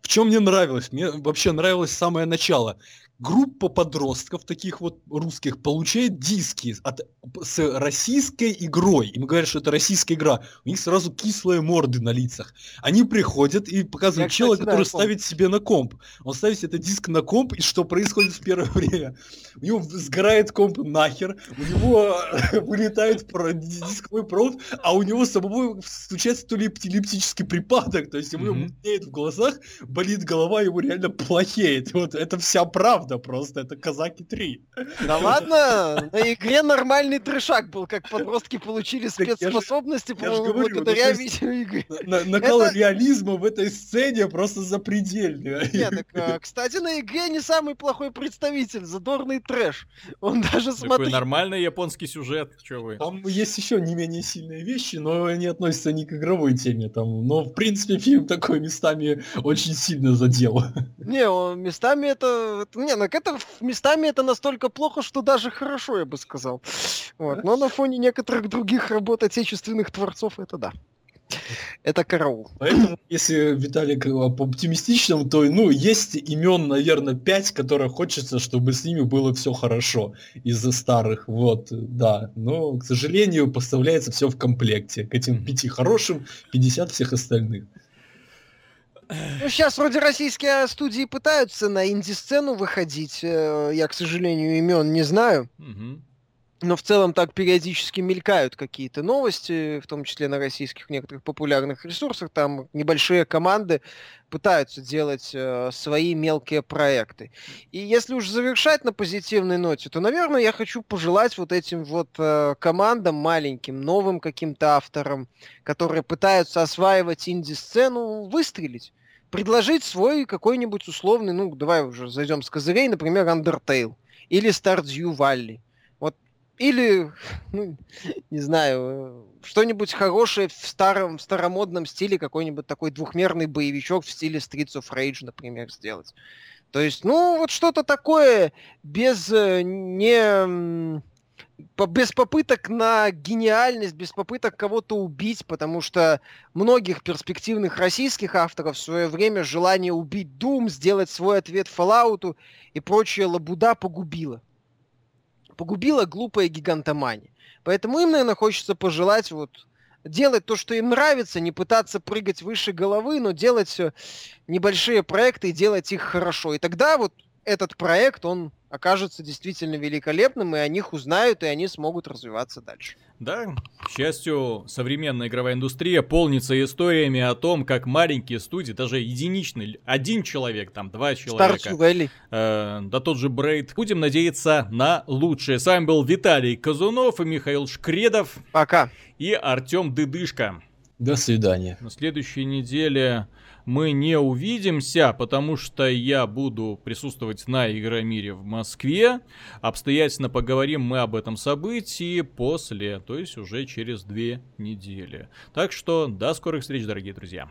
В чем мне нравилось? Мне вообще нравилось самое начало. Группа подростков, таких вот русских, получает диски от, с российской игрой. Им говорят, что это российская игра. У них сразу кислые морды на лицах. Они приходят и показывают Я, чела, кстати, да, который помню. ставит себе на комп. Он ставит этот диск на комп, и что происходит в первое [laughs] время? У него сгорает комп нахер, у него [laughs] вылетает дисковой провод, а у него самого случается то ли эпилептический припадок, то есть Мгм. мутнеет в глазах, болит голова, ему реально плохеет. Вот это вся правда просто, это Казаки 3. Да [laughs] ладно, на игре нормальный трешак был, как подростки получили спецспособности, благодаря видеоигре. На- Накал реализма в этой сцене просто запредельный. [laughs] Нет, так, а, кстати, на игре не самый плохой представитель, задорный трэш. Он даже, Такой смотри, нормальный японский сюжет, что вы. Там есть еще не менее сильные вещи, но они относятся не к игровой теме. Там, но, в принципе, фильм такой местами очень сильно задел. не, он местами это, это- не, ну это местами это настолько плохо, что даже хорошо, я бы сказал. Вот, но на фоне некоторых других работ отечественных творцов это да. Это караул. Поэтому, если Виталик э, по оптимистичному, то, ну, есть имен, наверное, пять, которые хочется, чтобы с ними было все хорошо из-за старых, вот, да. Но, к сожалению, поставляется все в комплекте. К этим пяти хорошим 50 всех остальных. Ну, сейчас вроде российские студии пытаются на инди-сцену выходить. э, Я, к сожалению, имен не знаю. Но в целом так периодически мелькают какие-то новости, в том числе на российских некоторых популярных ресурсах. Там небольшие команды пытаются делать э, свои мелкие проекты. И если уж завершать на позитивной ноте, то, наверное, я хочу пожелать вот этим вот э, командам маленьким, новым каким-то авторам, которые пытаются осваивать инди-сцену, выстрелить предложить свой какой-нибудь условный, ну, давай уже зайдем с козырей, например, Undertale или Stardew Valley. Или, [laughs] ну, не знаю, что-нибудь хорошее в старом, в старомодном стиле, какой-нибудь такой двухмерный боевичок в стиле Streets of Rage, например, сделать. То есть, ну, вот что-то такое без э, не без попыток на гениальность, без попыток кого-то убить, потому что многих перспективных российских авторов в свое время желание убить Doom, сделать свой ответ Fallout и прочее лабуда погубило погубила глупая гигантомания. Поэтому им, наверное, хочется пожелать вот делать то, что им нравится, не пытаться прыгать выше головы, но делать небольшие проекты и делать их хорошо. И тогда вот этот проект, он окажется действительно великолепным, и о них узнают, и они смогут развиваться дальше. Да, к счастью, современная игровая индустрия полнится историями о том, как маленькие студии, даже единичный, один человек, там, два человека, э, да тот же Брейд, будем надеяться на лучшее. С вами был Виталий Казунов и Михаил Шкредов. Пока. И Артем Дыдышко. До свидания. На следующей неделе мы не увидимся, потому что я буду присутствовать на Игромире в Москве. Обстоятельно поговорим мы об этом событии после, то есть уже через две недели. Так что до скорых встреч, дорогие друзья.